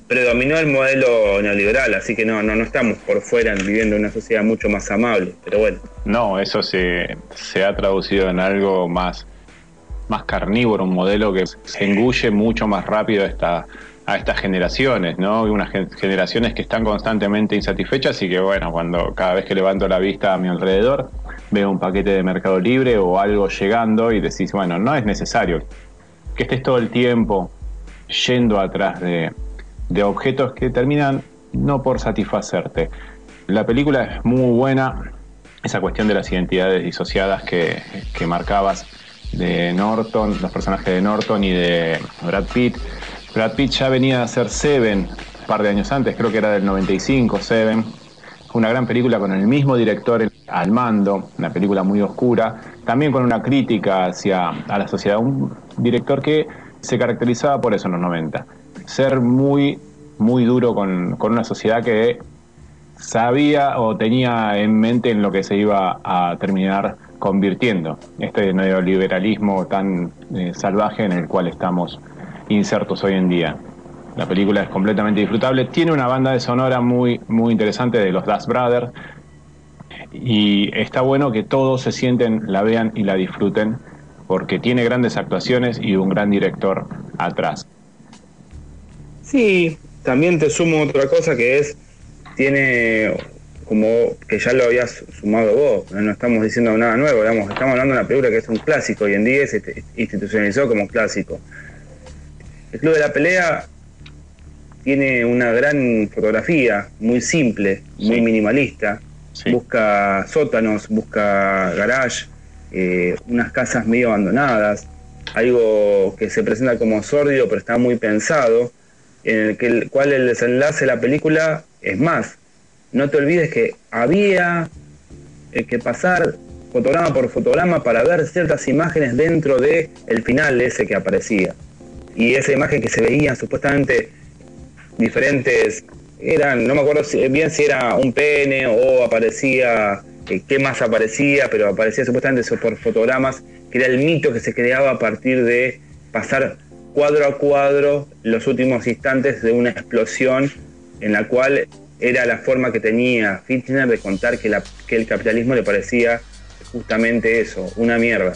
predominó el modelo neoliberal, así que no, no, no estamos por fuera viviendo una sociedad mucho más amable, pero bueno. No, eso se, se ha traducido en algo más, más carnívoro, un modelo que se engulle mucho más rápido esta, a estas generaciones, ¿no? Unas gen- generaciones que están constantemente insatisfechas y que, bueno, cuando cada vez que levanto la vista a mi alrededor, veo un paquete de Mercado Libre o algo llegando y decís, bueno, no es necesario que estés todo el tiempo yendo atrás de, de objetos que terminan no por satisfacerte. La película es muy buena, esa cuestión de las identidades disociadas que, que marcabas de Norton, los personajes de Norton y de Brad Pitt. Brad Pitt ya venía a hacer Seven un par de años antes, creo que era del 95, Seven. Una gran película con el mismo director al mando, una película muy oscura, también con una crítica hacia a la sociedad. Un director que se caracterizaba por eso en los 90. Ser muy, muy duro con, con una sociedad que sabía o tenía en mente en lo que se iba a terminar convirtiendo. Este neoliberalismo tan eh, salvaje en el cual estamos insertos hoy en día. La película es completamente disfrutable. Tiene una banda de sonora muy, muy interesante de los Das Brothers. Y está bueno que todos se sienten, la vean y la disfruten, porque tiene grandes actuaciones y un gran director atrás. Sí, también te sumo otra cosa que es, tiene como que ya lo habías sumado vos, no estamos diciendo nada nuevo, digamos, estamos hablando de una película que es un clásico, hoy en día se institucionalizó como clásico. El Club de la Pelea tiene una gran fotografía, muy simple, muy minimalista, busca sótanos, busca garage, eh, unas casas medio abandonadas, algo que se presenta como sórdido pero está muy pensado, en el que el cual el desenlace de la película es más. No te olvides que había eh, que pasar fotograma por fotograma para ver ciertas imágenes dentro de el final ese que aparecía. Y esa imagen que se veían supuestamente diferentes, eran, no me acuerdo bien si era un pene o aparecía, eh, qué más aparecía, pero aparecía supuestamente por fotogramas, que era el mito que se creaba a partir de pasar cuadro a cuadro los últimos instantes de una explosión en la cual era la forma que tenía Fichtner de contar que, que el capitalismo le parecía justamente eso, una mierda.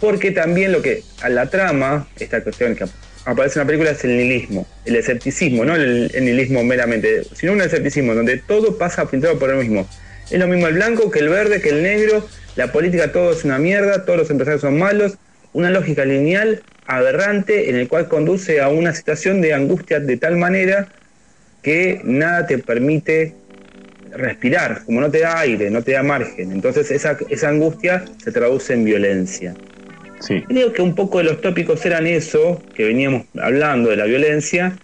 Porque también lo que a la trama, esta cuestión que aparece en la película es el nihilismo, el escepticismo, no el, el nihilismo meramente, sino un escepticismo donde todo pasa pintado por el mismo. Es lo mismo el blanco que el verde, que el negro, la política todo es una mierda, todos los empresarios son malos, una lógica lineal aberrante en el cual conduce a una situación de angustia de tal manera que nada te permite respirar, como no te da aire, no te da margen. Entonces esa, esa angustia se traduce en violencia. Sí. Creo que un poco de los tópicos eran eso, que veníamos hablando de la violencia,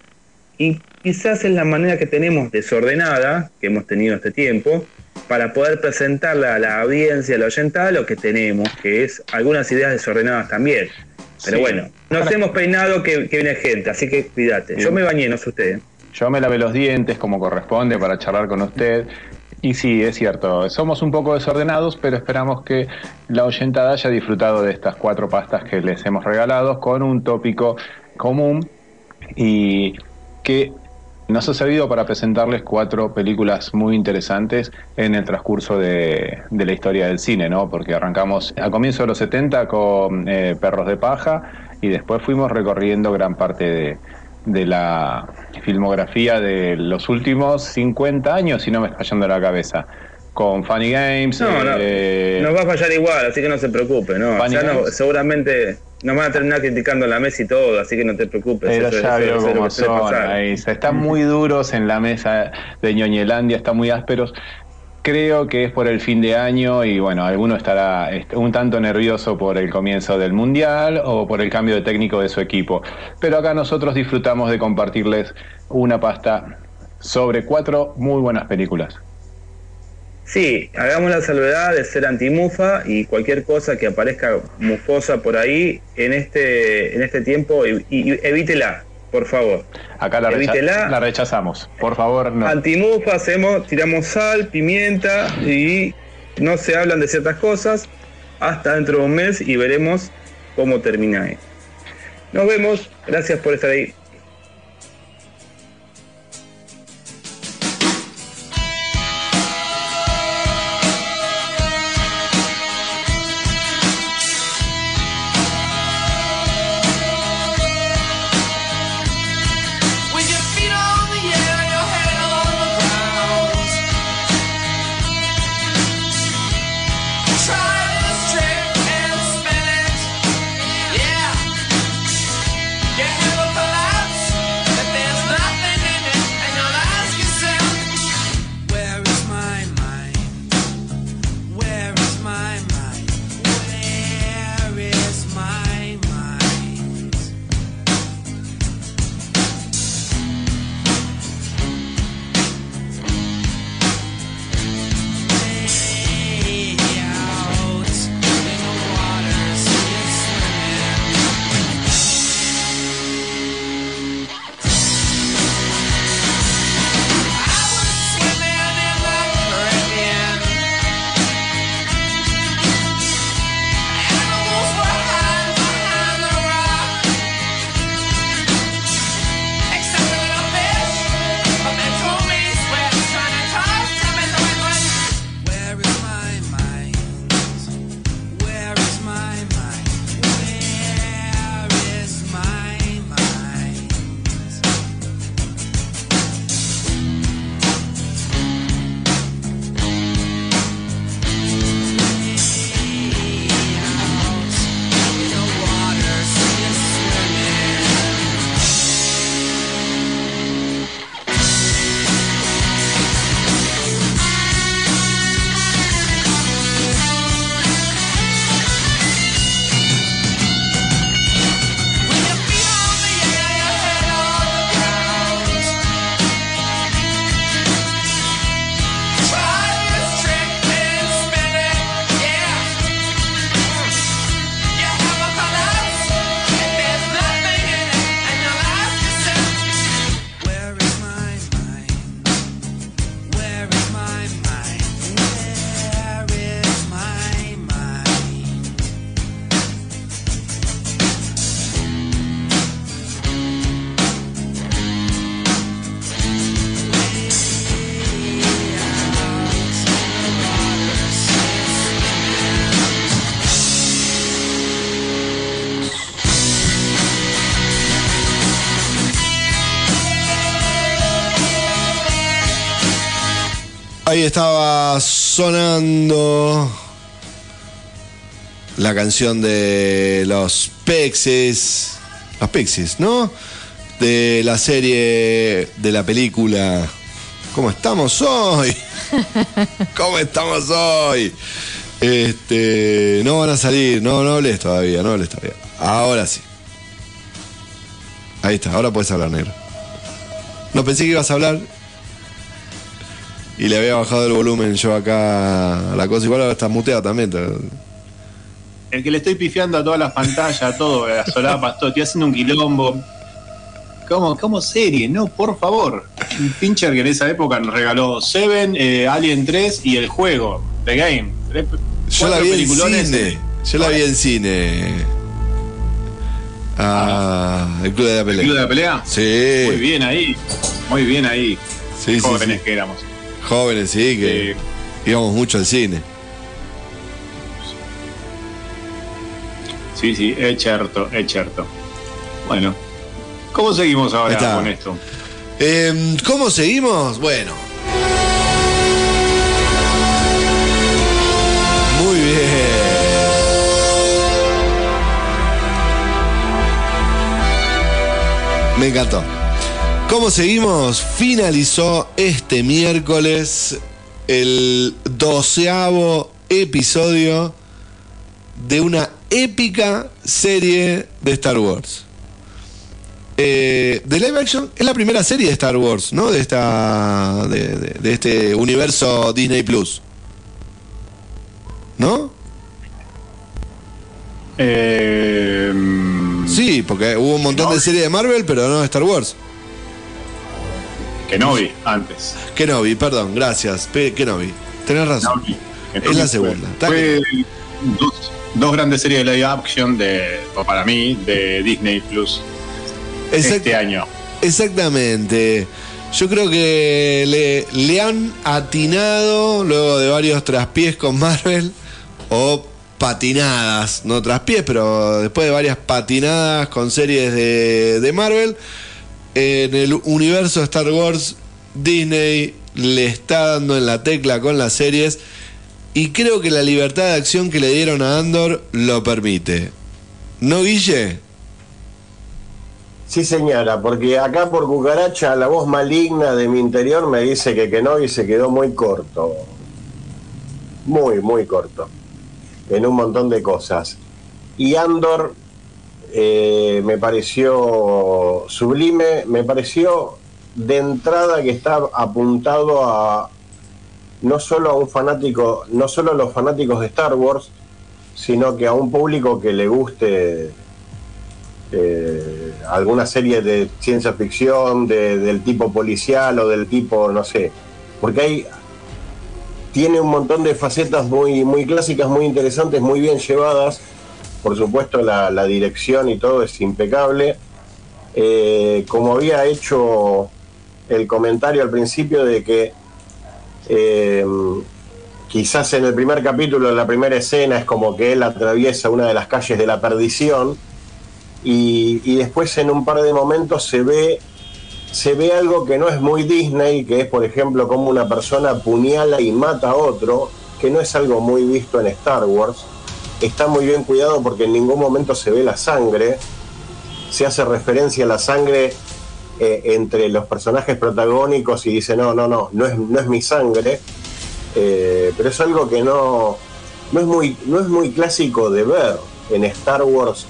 y quizás es la manera que tenemos desordenada, que hemos tenido este tiempo, para poder presentarle a la audiencia, a la oyentada, lo que tenemos, que es algunas ideas desordenadas también. Pero Sí. bueno, nos hemos peinado que, que viene gente, así que cuídate. Yo me bañé, no sé usted. Yo me lavé los dientes como corresponde para charlar con usted. Y sí, es cierto, somos un poco desordenados, pero esperamos que la oyentada haya disfrutado de estas cuatro pastas que les hemos regalado con un tópico común y que Nos ha servido para presentarles cuatro películas muy interesantes en el transcurso de, de la historia del cine, ¿no? Porque arrancamos a comienzos de los 70 con eh, Perros de Paja y después fuimos recorriendo gran parte de, de la filmografía de los últimos 50 años, si no me está yendo la cabeza. Con Funny Games. No, no, eh, nos va a fallar igual, así que no se preocupe, ¿no? Funny Ya no- seguramente nos van a terminar criticando la mesa y todo, así que no te preocupes. Pero eso- ya veo es cómo son. ahí. Están muy duros en la mesa de ñoñelandia, están muy ásperos. Creo que es por el fin de año y bueno, alguno estará un tanto nervioso por el comienzo del mundial o por el cambio de técnico de su equipo. Pero acá nosotros disfrutamos de compartirles una pasta sobre cuatro muy buenas películas. Sí, hagamos la salvedad de ser antimufa y cualquier cosa que aparezca mufosa por ahí en este en este tiempo y, y- evítela, por favor. Acá la, recha- Evítela. la rechazamos. Por favor, no. Antimufa hacemos, tiramos sal, pimienta y no se hablan de ciertas cosas hasta dentro de un mes y veremos cómo termina esto. Nos vemos, gracias por estar ahí. Ahí estaba sonando la canción de los Pexes. Los Pexes, ¿no? De la serie, de la película. ¿Cómo estamos hoy? ¿Cómo estamos hoy? Este, no van a salir, no, no hables todavía, no hables todavía. Ahora sí. Ahí está, ahora puedes hablar, negro. No pensé que ibas a hablar. Y le había bajado el volumen yo acá a la cosa. Igual ahora está muteado también. El que le estoy pifiando a todas las pantallas, a todo, a las solapas, todo, estoy haciendo un quilombo. ¿Cómo, cómo serie? No, por favor. Fincher que en esa época nos regaló Seven, eh, Alien 3 y el juego, The Game. Tres- Yo la vi en cine. Yo la vi en cine. Ah, pelea, el club de la pelea. ¿El club de la pelea? Sí. Muy bien ahí. Muy bien ahí. Sí, sí, Jóvenes sí. que éramos. Jóvenes, sí, que íbamos mucho al cine. Sí, sí, es cierto, es cierto. Bueno, ¿cómo seguimos ahora está. con esto? Eh, ¿Cómo seguimos? Bueno. Muy bien. Me encantó. ¿Cómo seguimos? Finalizó este miércoles el doceavo episodio de una épica serie de Star Wars. Eh, de live action es la primera serie de Star Wars, ¿no? De esta. de, de- de este universo Disney Plus. ¿No? Eh, Sí, porque hubo un montón de series de Marvel, pero no de Star Wars. Kenobi, antes. Kenobi, perdón, gracias. Pe- Kenobi. Tenés razón. Kenobi. Es la segunda. Fue dos, dos grandes series de live action de, para mí, de Disney Plus Exact- este año. Exactamente. Yo creo que le, le han atinado luego de varios traspiés con Marvel o patinadas, no traspiés, pero después de varias patinadas con series de, de Marvel, en el universo Star Wars, Disney le está dando en la tecla con las series y creo que la libertad de acción que le dieron a Andor lo permite. ¿No, Guille? Sí, señora, porque acá por cucaracha la voz maligna de mi interior me dice que Kenobi se quedó muy corto. Muy, muy corto. En un montón de cosas. Y Andor eh, me pareció sublime, me pareció de entrada que está apuntado a no solo a un fanático, no solo a los fanáticos de Star Wars, sino que a un público que le guste eh, alguna serie de ciencia ficción, de- del tipo policial o del tipo, no sé, porque hay tiene un montón de facetas muy, muy clásicas, muy interesantes, muy bien llevadas. Por supuesto, la, dirección y todo es impecable. Eh, como había hecho el comentario al principio de que eh, quizás en el primer capítulo, en la primera escena, es como que él atraviesa una de las calles de la perdición y, y después en un par de momentos se ve se ve algo que no es muy Disney, que es por ejemplo como una persona apuñala y mata a otro, que no es algo muy visto en Star Wars. Está muy bien cuidado porque en ningún momento se ve la sangre, se hace referencia a la sangre eh, entre los personajes protagónicos y dice, no, no, no, no es, no es mi sangre, Eh, pero es algo que no, no, es muy, no es muy clásico de ver en Star Wars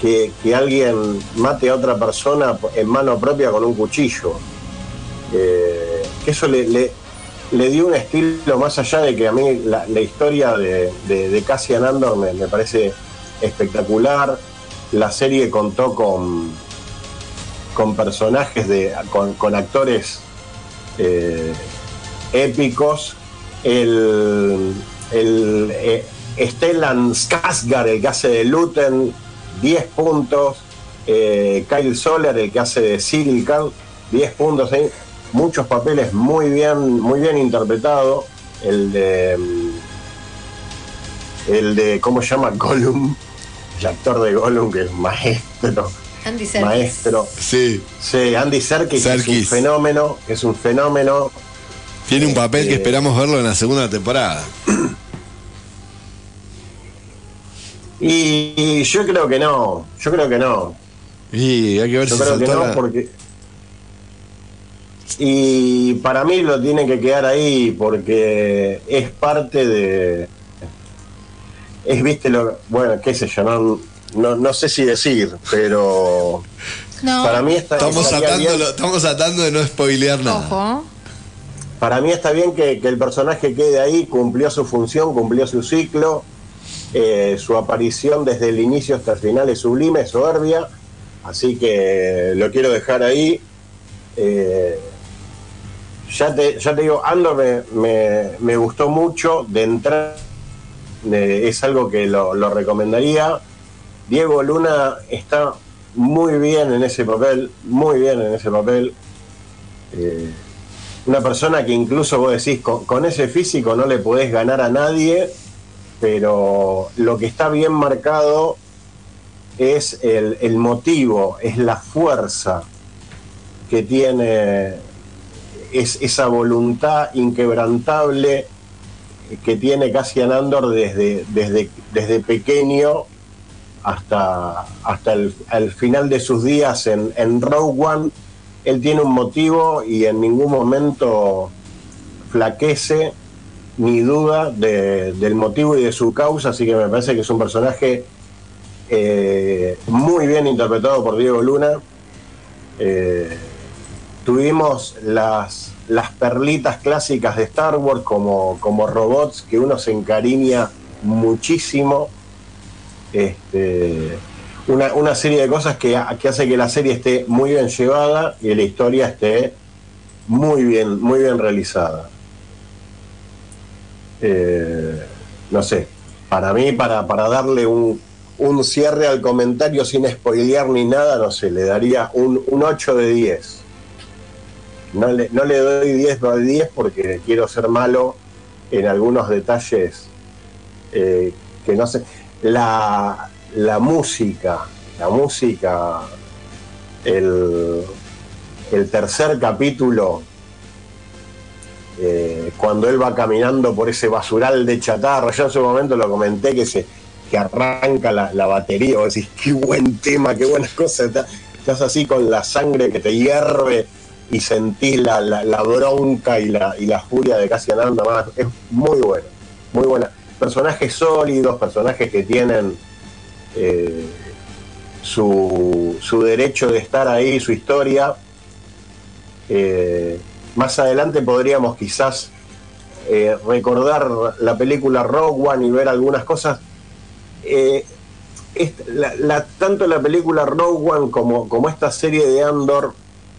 que, que alguien mate a otra persona en mano propia con un cuchillo. Eh, que eso le, le dio un estilo más allá de que a mí la, historia de, de, de Cassian Andor me, parece espectacular. La serie contó con, con personajes, de, con, actores eh, épicos. El, el eh, Stellan Skarsgård, el que hace de Luten, 10 puntos. Eh, Kyle Soler, el que hace de Silkan, 10 puntos. Muchos papeles muy bien, muy bien interpretados. El de. mm, El de. ¿Cómo se llama? Gollum. El actor de Gollum, que es maestro. Andy Serkis. Maestro. Sí. Sí, Andy Serkis, que es un Serkis. fenómeno. Es un fenómeno. Tiene un papel que Eh, esperamos verlo en la segunda temporada. Y, y yo creo que no. Yo creo que no. Y hay que ver Yo si creo que no, la- porque. Y para mí lo tiene que quedar ahí porque es parte de. Es, viste, lo. Bueno, qué sé yo, no, no, no sé si decir, pero. No. Para mí está, Estamos bien- estamos tratando de no spoilear nada. Ojo. Para mí está bien que, que el personaje quede ahí, cumplió su función, cumplió su ciclo, eh, su aparición desde el inicio hasta el final es sublime, es soberbia, así que lo quiero dejar ahí. Eh, ya, te, ya te digo, Andor me, me- me gustó mucho de entrar, es algo que lo, lo recomendaría. Diego Luna está muy bien en ese papel, muy bien en ese papel. Eh, una persona que incluso vos decís, con, con ese físico no le podés ganar a nadie, pero lo que está bien marcado es el, el motivo, es la fuerza que tiene, es esa voluntad inquebrantable que tiene Cassian Andor desde, desde, desde pequeño hasta, hasta el, final de sus días en, en Rogue One. Él tiene un motivo y en ningún momento flaquece ni duda de- del motivo y de su causa, así que me parece que es un personaje eh, muy bien interpretado por Diego Luna. Eh, tuvimos las, las perlitas clásicas de Star Wars como, como robots que uno se encariña muchísimo. Este, una, una serie de cosas que, que hace que la serie esté muy bien llevada y la historia esté muy bien, muy bien realizada. Eh, no sé, para mí, para, para darle un, un cierre al comentario sin spoilear ni nada, no sé, le daría un, un 8 de 10. No le, no le doy 10 de 10 porque quiero ser malo en algunos detalles eh, que no sé. La, la música, la música, el, el tercer capítulo, eh, cuando él va caminando por ese basural de chatarra, yo en su momento lo comenté que se que arranca la, la batería, vos decís, qué buen tema, qué buena cosa, está- estás así con la sangre que te hierve y sentís la, la- bronca y la, y la furia de Cassian Andor, más. es muy bueno, muy buena. Personajes sólidos, personajes que tienen eh, su, su derecho de estar ahí, su historia. Eh, más adelante podríamos quizás eh, recordar la película Rogue One y ver algunas cosas. Tanto la película Rogue One como, como esta serie de Andor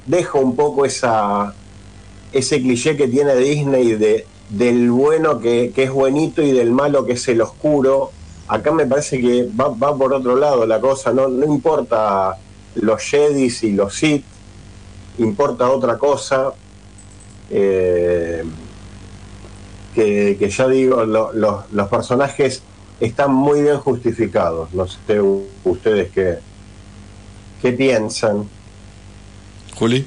deja un poco esa, ese cliché que tiene Disney de, del bueno que, que es buenito y del malo que es el oscuro. Acá me parece que va, va por otro lado la cosa, no, no importa los Jedis y los Sith, importa otra cosa. eh, que, que ya digo, lo- lo- los personajes están muy bien justificados. No sé ustedes qué, qué piensan. Juli.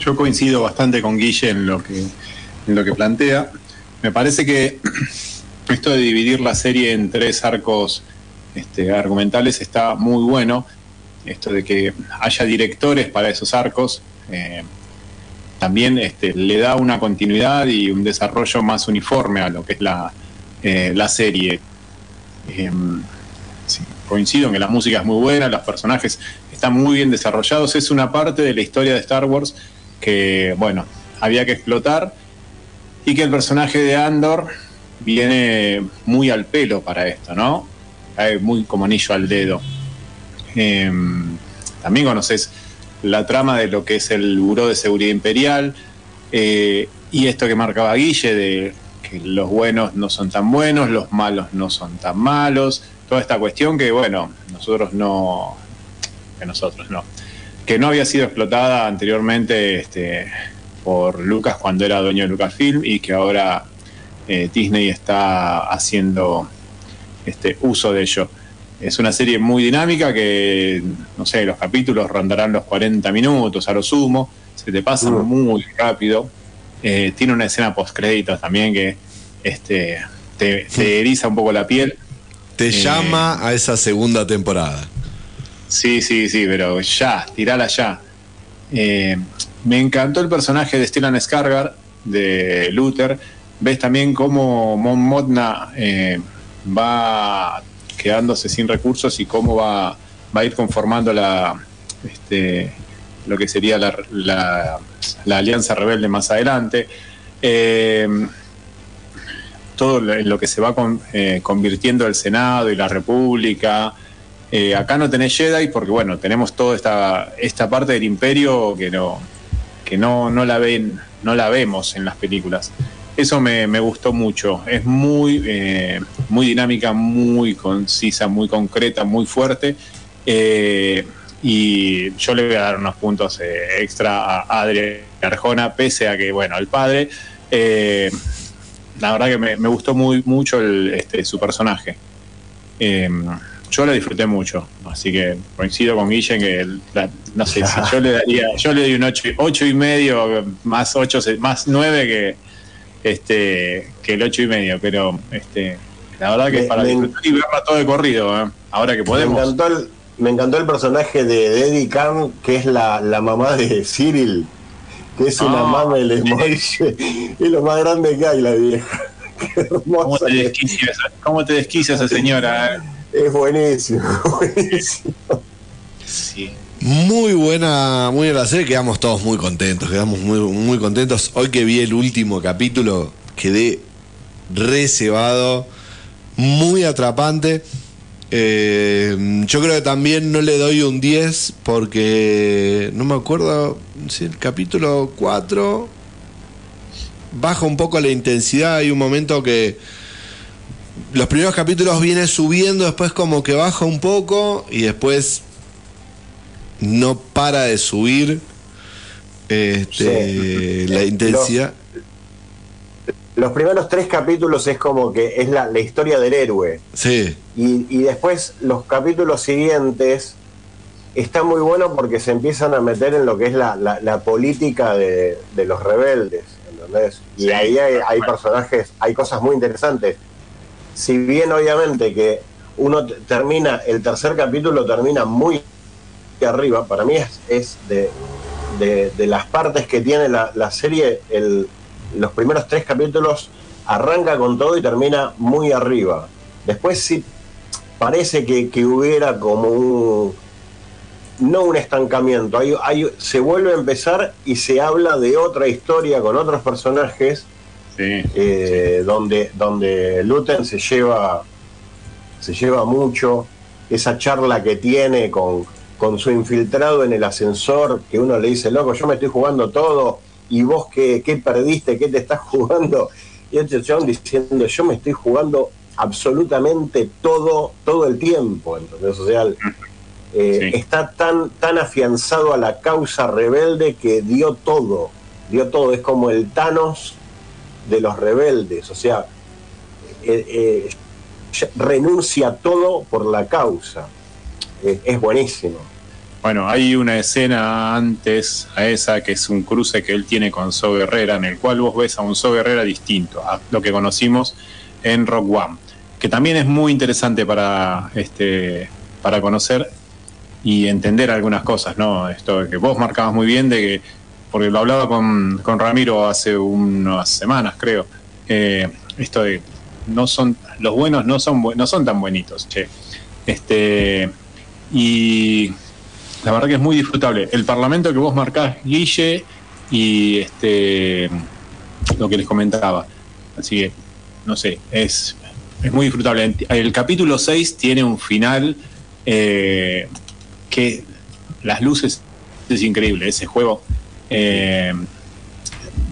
Yo coincido bastante con Guille en lo que, en lo que plantea. Me parece que esto de dividir la serie en tres arcos este, argumentales está muy bueno. Esto de que haya directores para esos arcos eh, también este, le da una continuidad y un desarrollo más uniforme a lo que es la, eh, la serie. Em, coincido en que la música es muy buena, los personajes están muy bien desarrollados. Es una parte de la historia de Star Wars que, bueno, había que explotar y que el personaje de Andor viene muy al pelo para esto, ¿no? Cae muy como anillo al dedo. Em, también conoces la trama de lo que es el Buró de Seguridad Imperial eh, y esto que marcaba Guille de que los buenos no son tan buenos, los malos no son tan malos, toda esta cuestión que, bueno, nosotros no, que nosotros no, que no había sido explotada anteriormente este, por Lucas cuando era dueño de Lucasfilm y que ahora eh, Disney está haciendo este, uso de ello. Es una serie muy dinámica que, no sé, los capítulos rondarán los 40 minutos a lo sumo, se te pasa muy rápido. Eh, tiene una escena post créditos también que este, te, te eriza un poco la piel. Te Eh, llama a esa segunda temporada. Sí, sí, sí, pero ya, tirala ya. Eh, me encantó el personaje de Stellan Skargar, de Luther. Ves también cómo Mon Mothma eh, va quedándose sin recursos y cómo va, va a ir conformando la, este, lo que sería la, la- la alianza rebelde más adelante. Eh, todo lo- que se va con- eh, convirtiendo el Senado y la República. Eh, acá no tenés Jedi porque, bueno, tenemos toda esta, esta parte del imperio que no, que no, no la ven, no la vemos en las películas. eso me, me gustó mucho. Es muy, eh, muy dinámica, muy concisa, muy concreta, muy fuerte. Eh, y yo le voy a dar unos puntos eh, extra a Adri Arjona, pese a que, bueno, el padre, eh, la verdad que me, me gustó muy mucho el, este, su personaje. Eh, yo lo disfruté mucho, así que coincido con Guille en que el- la- no sé si yo le daría, yo le doy un ocho, ocho y medio más ocho, se- más nueve que este que el ocho y medio, pero este la verdad que Me- es para me- disfrutar y verla todo de corrido, ¿eh? ahora que Me podemos. encantó, el, me encantó el personaje de, de Eddie Khan, que es la, la mamá de Cyril, que es una Ah, mamá de Moise. Es lo más grande que hay, la vieja. Qué ¿Cómo hermosa. te que- desquicia esa, cómo te desquicia esa señora? eh? Es buenísimo, buenísimo. Sí. Muy buena, muy buena serie, quedamos todos muy contentos, quedamos muy, muy contentos. Hoy que vi el último capítulo, quedé reservado, muy atrapante. Eh, yo creo que también no le doy un 10 porque no me acuerdo si el capítulo 4 baja un poco la intensidad. Hay un momento que los primeros capítulos viene subiendo, después como que baja un poco y después no para de subir este, Sí. la intensidad. Los primeros tres capítulos es como que es la, la historia del héroe. Sí, Y, y después los capítulos siguientes está muy bueno porque se empiezan a meter en lo que es la, la- la política de, de los rebeldes, ¿entendés? Y Sí. ahí hay, hay personajes, hay cosas muy interesantes. Si bien obviamente que uno termina, el tercer capítulo termina muy arriba, para mí es, es de, de- de las partes que tiene la, la serie, el, los primeros tres capítulos arranca con todo y termina muy arriba. Después sí parece que, que hubiera como un no un estancamiento, hay, hay- se vuelve a empezar y se habla de otra historia con otros personajes Sí. eh, donde, donde Luten se lleva, se lleva mucho, esa charla que tiene con, con su infiltrado en el ascensor, que uno le dice, loco, yo me estoy jugando todo, y vos qué, qué perdiste, qué te estás jugando, y este chabón diciendo, yo me estoy jugando absolutamente todo, todo el tiempo, entonces, o sea, eh, Sí. está tan, tan afianzado a la causa rebelde que dio todo, dio todo, es como el Thanos de los rebeldes, o sea, eh, eh, renuncia a todo por la causa. Es buenísimo. Bueno, hay una escena antes a esa que es un cruce que él tiene con So Guerrera, en el cual vos ves a un So Guerrera distinto a lo que conocimos en Rock One, que también es muy interesante para, este, para conocer y entender algunas cosas, ¿no? Esto que vos marcabas muy bien de que, porque lo hablaba con, con Ramiro hace unas semanas, creo, eh, esto de no son, los buenos no son, no son tan buenitos, che. Este, y la verdad que es muy disfrutable. El parlamento que vos marcás, Guille, y este lo que les comentaba. Así que, no sé, es, es muy disfrutable. El capítulo 6 tiene un final eh, que las luces es increíble. Ese juego, eh,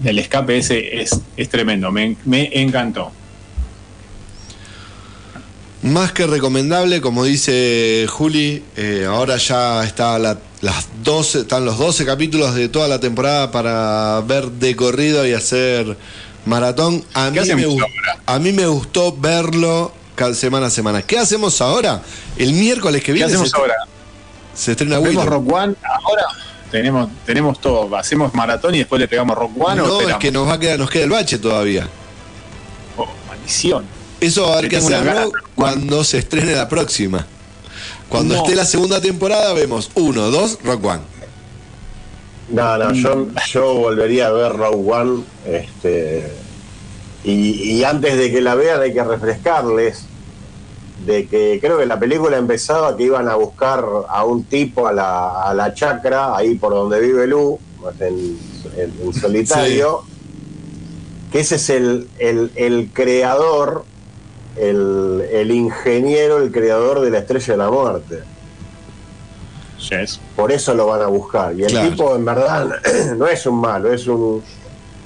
el escape ese es, es tremendo. Me, me encantó. Más que recomendable, como dice Juli, eh, ahora ya está la- las 12, están los 12 capítulos de toda la temporada para ver de corrido y hacer maratón. A, mí ¿Qué hacemos me, gu- ahora? a mí me gustó verlo cada semana a semana. ¿Qué hacemos ahora? El miércoles que ¿Qué viene hacemos se, ahora? se estrena ¿Vemos Willow. Rock One ahora? Tenemos, tenemos todo. Hacemos maratón y después le pegamos Rock One o No, es que nos va a quedar, nos queda el bache todavía. Oh, maldición. Eso va a haber que hacerlo cuando se estrene la próxima. Cuando No. esté la segunda temporada vemos uno, dos, Rock One. No, no, yo, yo volvería a ver Rogue One. Este, y, y antes de que la vean hay que refrescarles de que creo que la película empezaba que iban a buscar a un tipo a la, a la chacra, ahí por donde vive Lu, en, en- en solitario, que ese es el, el, el creador, el, el ingeniero, el creador de la estrella de la muerte. Yes. Por eso lo van a buscar. Y el Claro. tipo, en verdad, no es un malo, es un,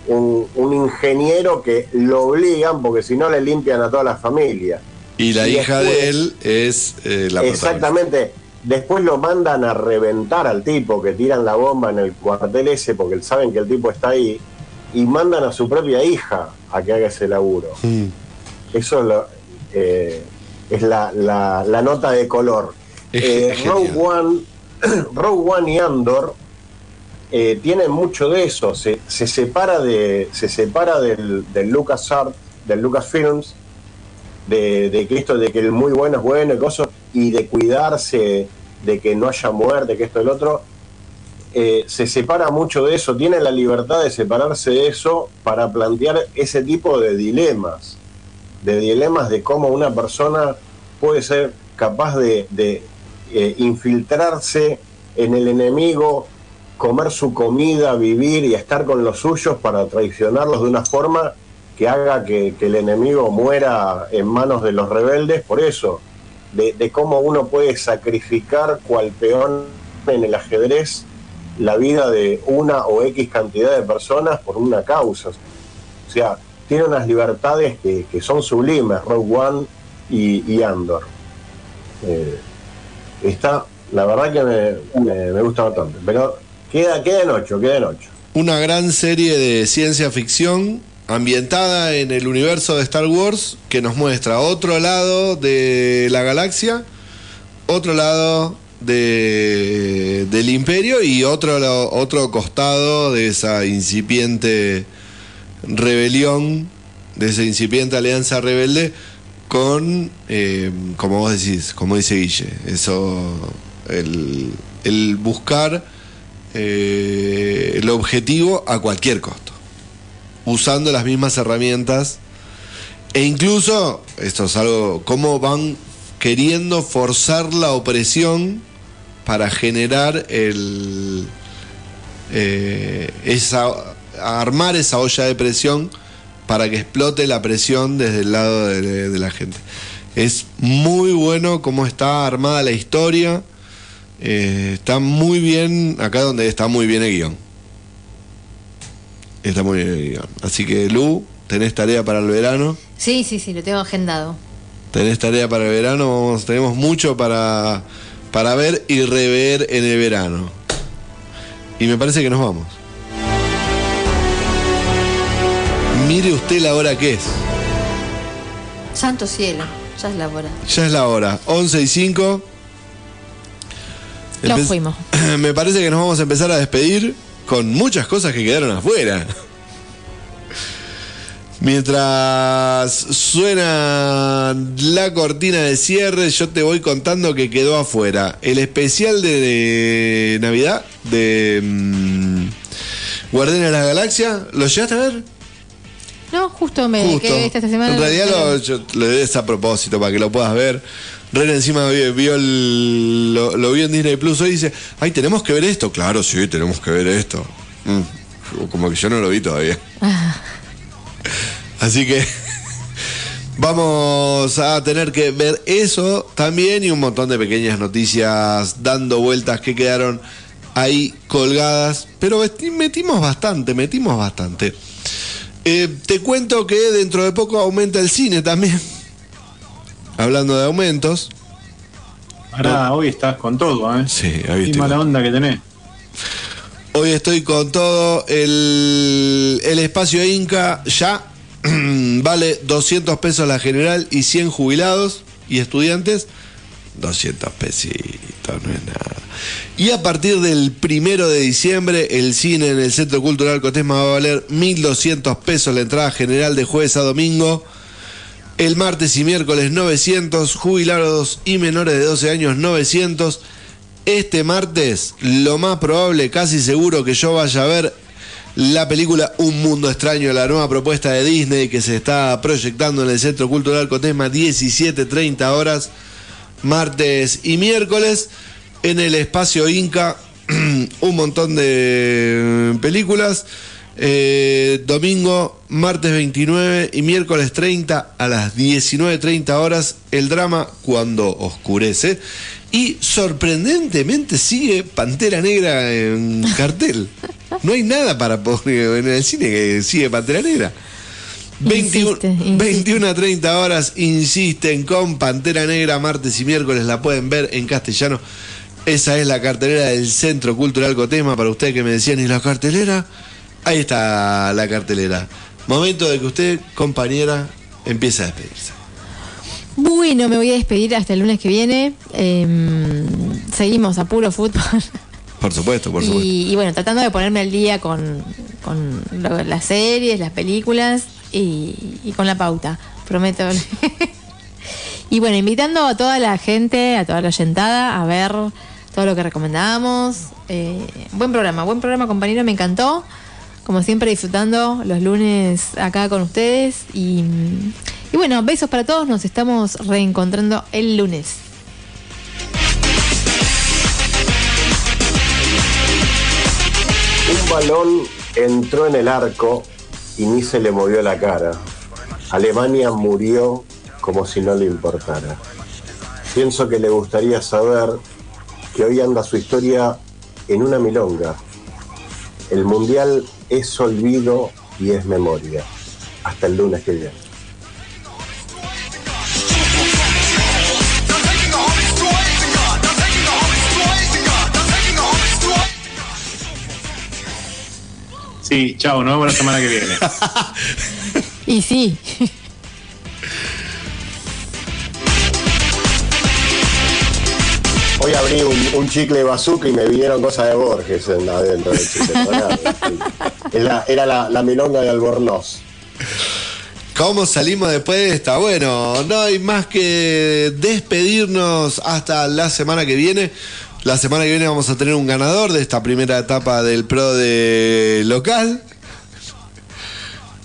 un, un ingeniero que lo obligan porque si no le limpian a toda la familia. Y la Y hija después- de él es eh, la. Exactamente. Después lo mandan a reventar al tipo, que tiran la bomba en el cuartel ese porque saben que el tipo está ahí, y mandan a su propia hija a que haga ese laburo. Mm. Eso es, lo- eh, es la, la- la nota de color. Eh. Rogue One, Rogue One y Andor eh, tienen mucho de eso. Se, se separa de se separa del, del LucasArts, del Lucasfilms, de, de que esto de que el muy bueno es bueno y cosas, y de cuidarse de que no haya muerte, que esto y el otro. eh, se separa mucho de eso, tiene la libertad de separarse de eso para plantear ese tipo de dilemas, de dilemas de cómo una persona puede ser capaz de, eh, infiltrarse en el enemigo, comer su comida, vivir y estar con los suyos para traicionarlos de una forma que haga que, que el enemigo muera en manos de los rebeldes, por eso, de, de cómo uno puede sacrificar cual peón en el ajedrez la vida de una o X cantidad de personas por una causa. O sea, tiene unas libertades que, son sublimes, Rogue One y, Andor. Eh, está, la verdad que me, gusta bastante, pero queda, queda en ocho, queda en ocho. Una gran serie de ciencia ficción ambientada en el universo de Star Wars que nos muestra otro lado de la galaxia, otro lado de, del imperio y otro, otro costado de esa incipiente rebelión, de esa incipiente alianza rebelde con, eh, como vos decís, como dice Guille, eso, el, el buscar eh, el objetivo a cualquier costo, usando las mismas herramientas e incluso, esto es algo, cómo van queriendo forzar la opresión para generar el eh, esa armar esa olla de presión para que explote la presión desde el lado de, de la gente. Es muy bueno cómo está armada la historia. eh, está muy bien, acá donde está muy bien el guion. Está muy bien el guion. Así que Lu, tenés tarea para el verano. Sí, sí, sí, lo tengo agendado. Tenés tarea para el verano. Vamos, tenemos mucho para, para ver y rever en el verano. Y me parece que nos vamos. Mire usted la hora que es. Santo cielo, ya es la hora. Ya es la hora. 11 y 5. Nos Empe- fuimos. Me parece que nos vamos a empezar a despedir con muchas cosas que quedaron afuera. Mientras suena la cortina de cierre, yo te voy contando que quedó afuera el especial de, de Navidad de mm, Guardianes de la Galaxia. ¿Lo llegaste a ver? No, justo me Justo. quedé esta semana. En realidad lo, yo lo des a propósito para que lo puedas ver. Ren encima vio, vio el- lo, lo vio en Disney Plus hoy y dice, ay, tenemos que ver esto. Claro, sí, tenemos que ver esto. Mm, Como que yo no lo vi todavía. Así que vamos a tener que ver eso también y un montón de pequeñas noticias dando vueltas que quedaron ahí colgadas. Pero metimos bastante, metimos bastante. Eh, te cuento que dentro de poco aumenta el cine también. Hablando de aumentos. Ahora, hoy estás con todo, ¿eh? Sí, ahí mala onda que tenés. Hoy estoy con todo. El, el espacio Inca ya vale 200 pesos la general y 100 jubilados y estudiantes. 200 pesitos, no es nada. Y a partir del primero de diciembre, el cine en el Centro Cultural Cotesma va a valer 1.200 pesos la entrada general de jueves a domingo. El martes y miércoles 900, jubilados y menores de 12 años 900. Este martes, lo más probable, casi seguro que yo vaya a ver la película Un Mundo Extraño, la nueva propuesta de Disney que se está proyectando en el Centro Cultural Cotesma 17.30 horas, martes y miércoles. En el espacio Inca, un montón de películas. Eh, domingo, martes 29 y miércoles 30 a las 19.30 horas, el drama Cuando Oscurece. Y sorprendentemente sigue Pantera Negra en cartel. No hay nada para poner en el cine que sigue Pantera Negra. 21, Insiste, insiste. 21 a 30 horas insisten con Pantera Negra, martes y miércoles la pueden ver en castellano. Esa es la cartelera del Centro Cultural Cotema. Para ustedes que me decían, ¿y la cartelera? Ahí está la cartelera. Momento de que usted, compañera, empiece a despedirse. Bueno, me voy a despedir hasta el lunes que viene. Em, seguimos a puro fútbol. Por supuesto, por supuesto. Y, y bueno, tratando de ponerme al día con, con lo- las series, las películas y, con la pauta, prometo. y bueno, invitando a toda la gente, a toda la oyentada a ver todo lo que recomendamos. Eh, buen programa, buen programa compañero, me encantó. Como siempre disfrutando los lunes acá con ustedes. Y, y bueno, besos para todos, nos estamos reencontrando el lunes. Un balón entró en el arco y ni se le movió la cara. Alemania murió como si no le importara. Pienso que le gustaría saber que hoy anda su historia en una milonga. El mundial es olvido y es memoria. Hasta el lunes que viene. Sí, chao, nos vemos la semana que viene. Y sí. Hoy abrí un, un chicle bazooka y me vinieron cosas de Borges en- adentro del chicle. era la, la milonga de Albornoz. ¿Cómo salimos después de esta? Bueno, no hay más que despedirnos hasta la semana que viene. La semana que viene vamos a tener un ganador de esta primera etapa del Pro de local.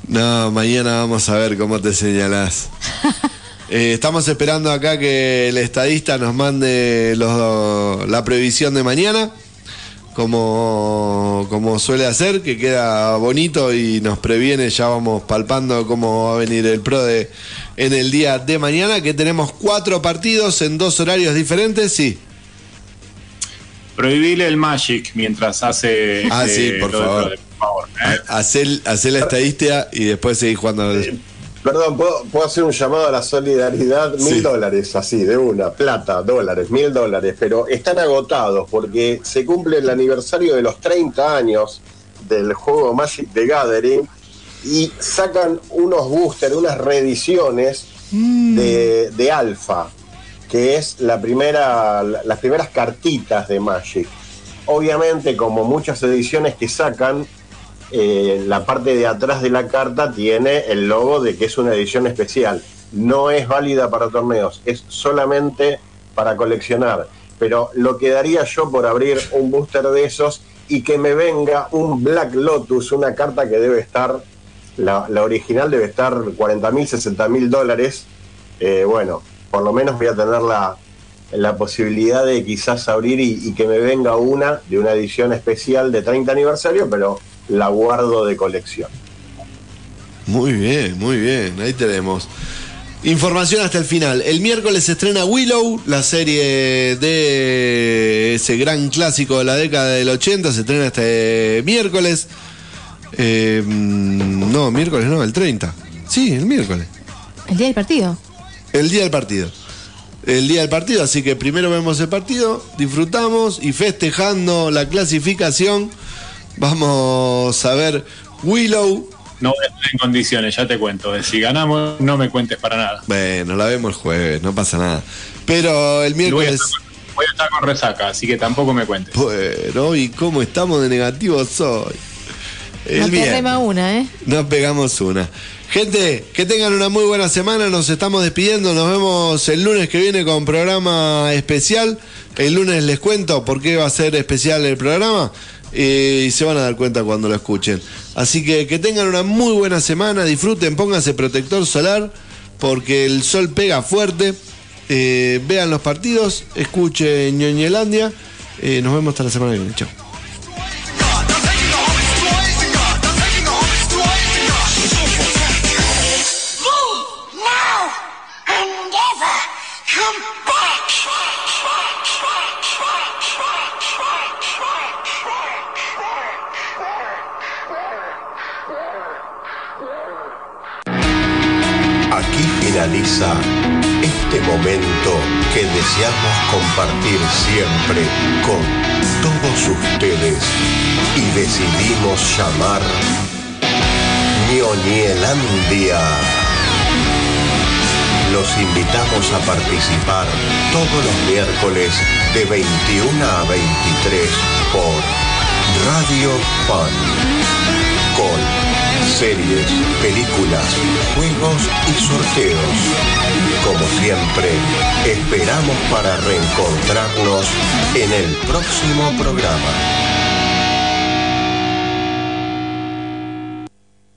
No, mañana vamos a ver cómo te señalás. Eh, estamos esperando acá que el estadista nos mande los- la previsión de mañana, como, como suele hacer, que queda bonito y nos previene, ya vamos palpando cómo va a venir el PRO de, en el día de mañana, que tenemos cuatro partidos en dos horarios diferentes, sí. Prohibile el Magic mientras hace. Ah, este, sí, por lo de- favor. lo de- por favor. ¿eh? Hacer, hacer la estadística y después seguir jugando. Perdón, ¿puedo, puedo hacer un llamado a la solidaridad? Mil Sí. dólares, así, de una, plata, dólares, mil dólares, pero están agotados porque se cumple el aniversario de los 30 años del juego Magic the Gathering y sacan unos boosters, unas reediciones de, de Alpha, que es la primera, la- las primeras cartitas de Magic. Obviamente, como muchas ediciones que sacan, eh, la parte de atrás de la carta tiene el logo de que es una edición especial. No es válida para torneos, es solamente para coleccionar. Pero lo que daría yo por abrir un booster de esos y que me venga un Black Lotus, una carta que debe estar, la, la original debe estar 40 mil, 60 mil dólares. Eh, bueno, por lo menos voy a tener la, la posibilidad de quizás abrir y, y que me venga una de una edición especial de 30 aniversario, pero la guardo de colección. Muy bien, muy bien, ahí tenemos. Información hasta el final. El miércoles se estrena Willow, la serie de ese gran clásico de la década del 80, se estrena este miércoles. Eh, mm, no, miércoles no, el 30. Sí, el miércoles. El día del partido. El día del partido. El día del partido, así que primero vemos el partido, disfrutamos y festejando la clasificación, vamos a ver Willow. No voy a estar en condiciones, ya te cuento. Si ganamos, no me cuentes para nada. Bueno, la vemos el jueves, no pasa nada. Pero el Y voy, a miércoles. con- voy a estar con resaca, así que tampoco me cuentes. Bueno, ¿y cómo estamos de negativos hoy? El no te viernes. rema una, ¿eh? Nos pegamos una. Gente, que tengan una muy buena semana. Nos estamos despidiendo. Nos vemos el lunes que viene con programa especial. El lunes les cuento por qué va a ser especial el programa. y se van a dar cuenta cuando lo escuchen. Así que que tengan una muy buena semana. Disfruten, pónganse protector solar. Porque el sol pega fuerte. Eh, vean los partidos. Escuchen ñoñelandia. Eh, nos vemos hasta la semana que viene. Chao. Que deseamos compartir siempre con todos ustedes y decidimos llamar Ñoñelandia. Los invitamos a participar todos los miércoles de 21 a 23 por Radio Pan con series, películas, juegos y sorteos. Como siempre, esperamos para reencontrarnos en el próximo programa.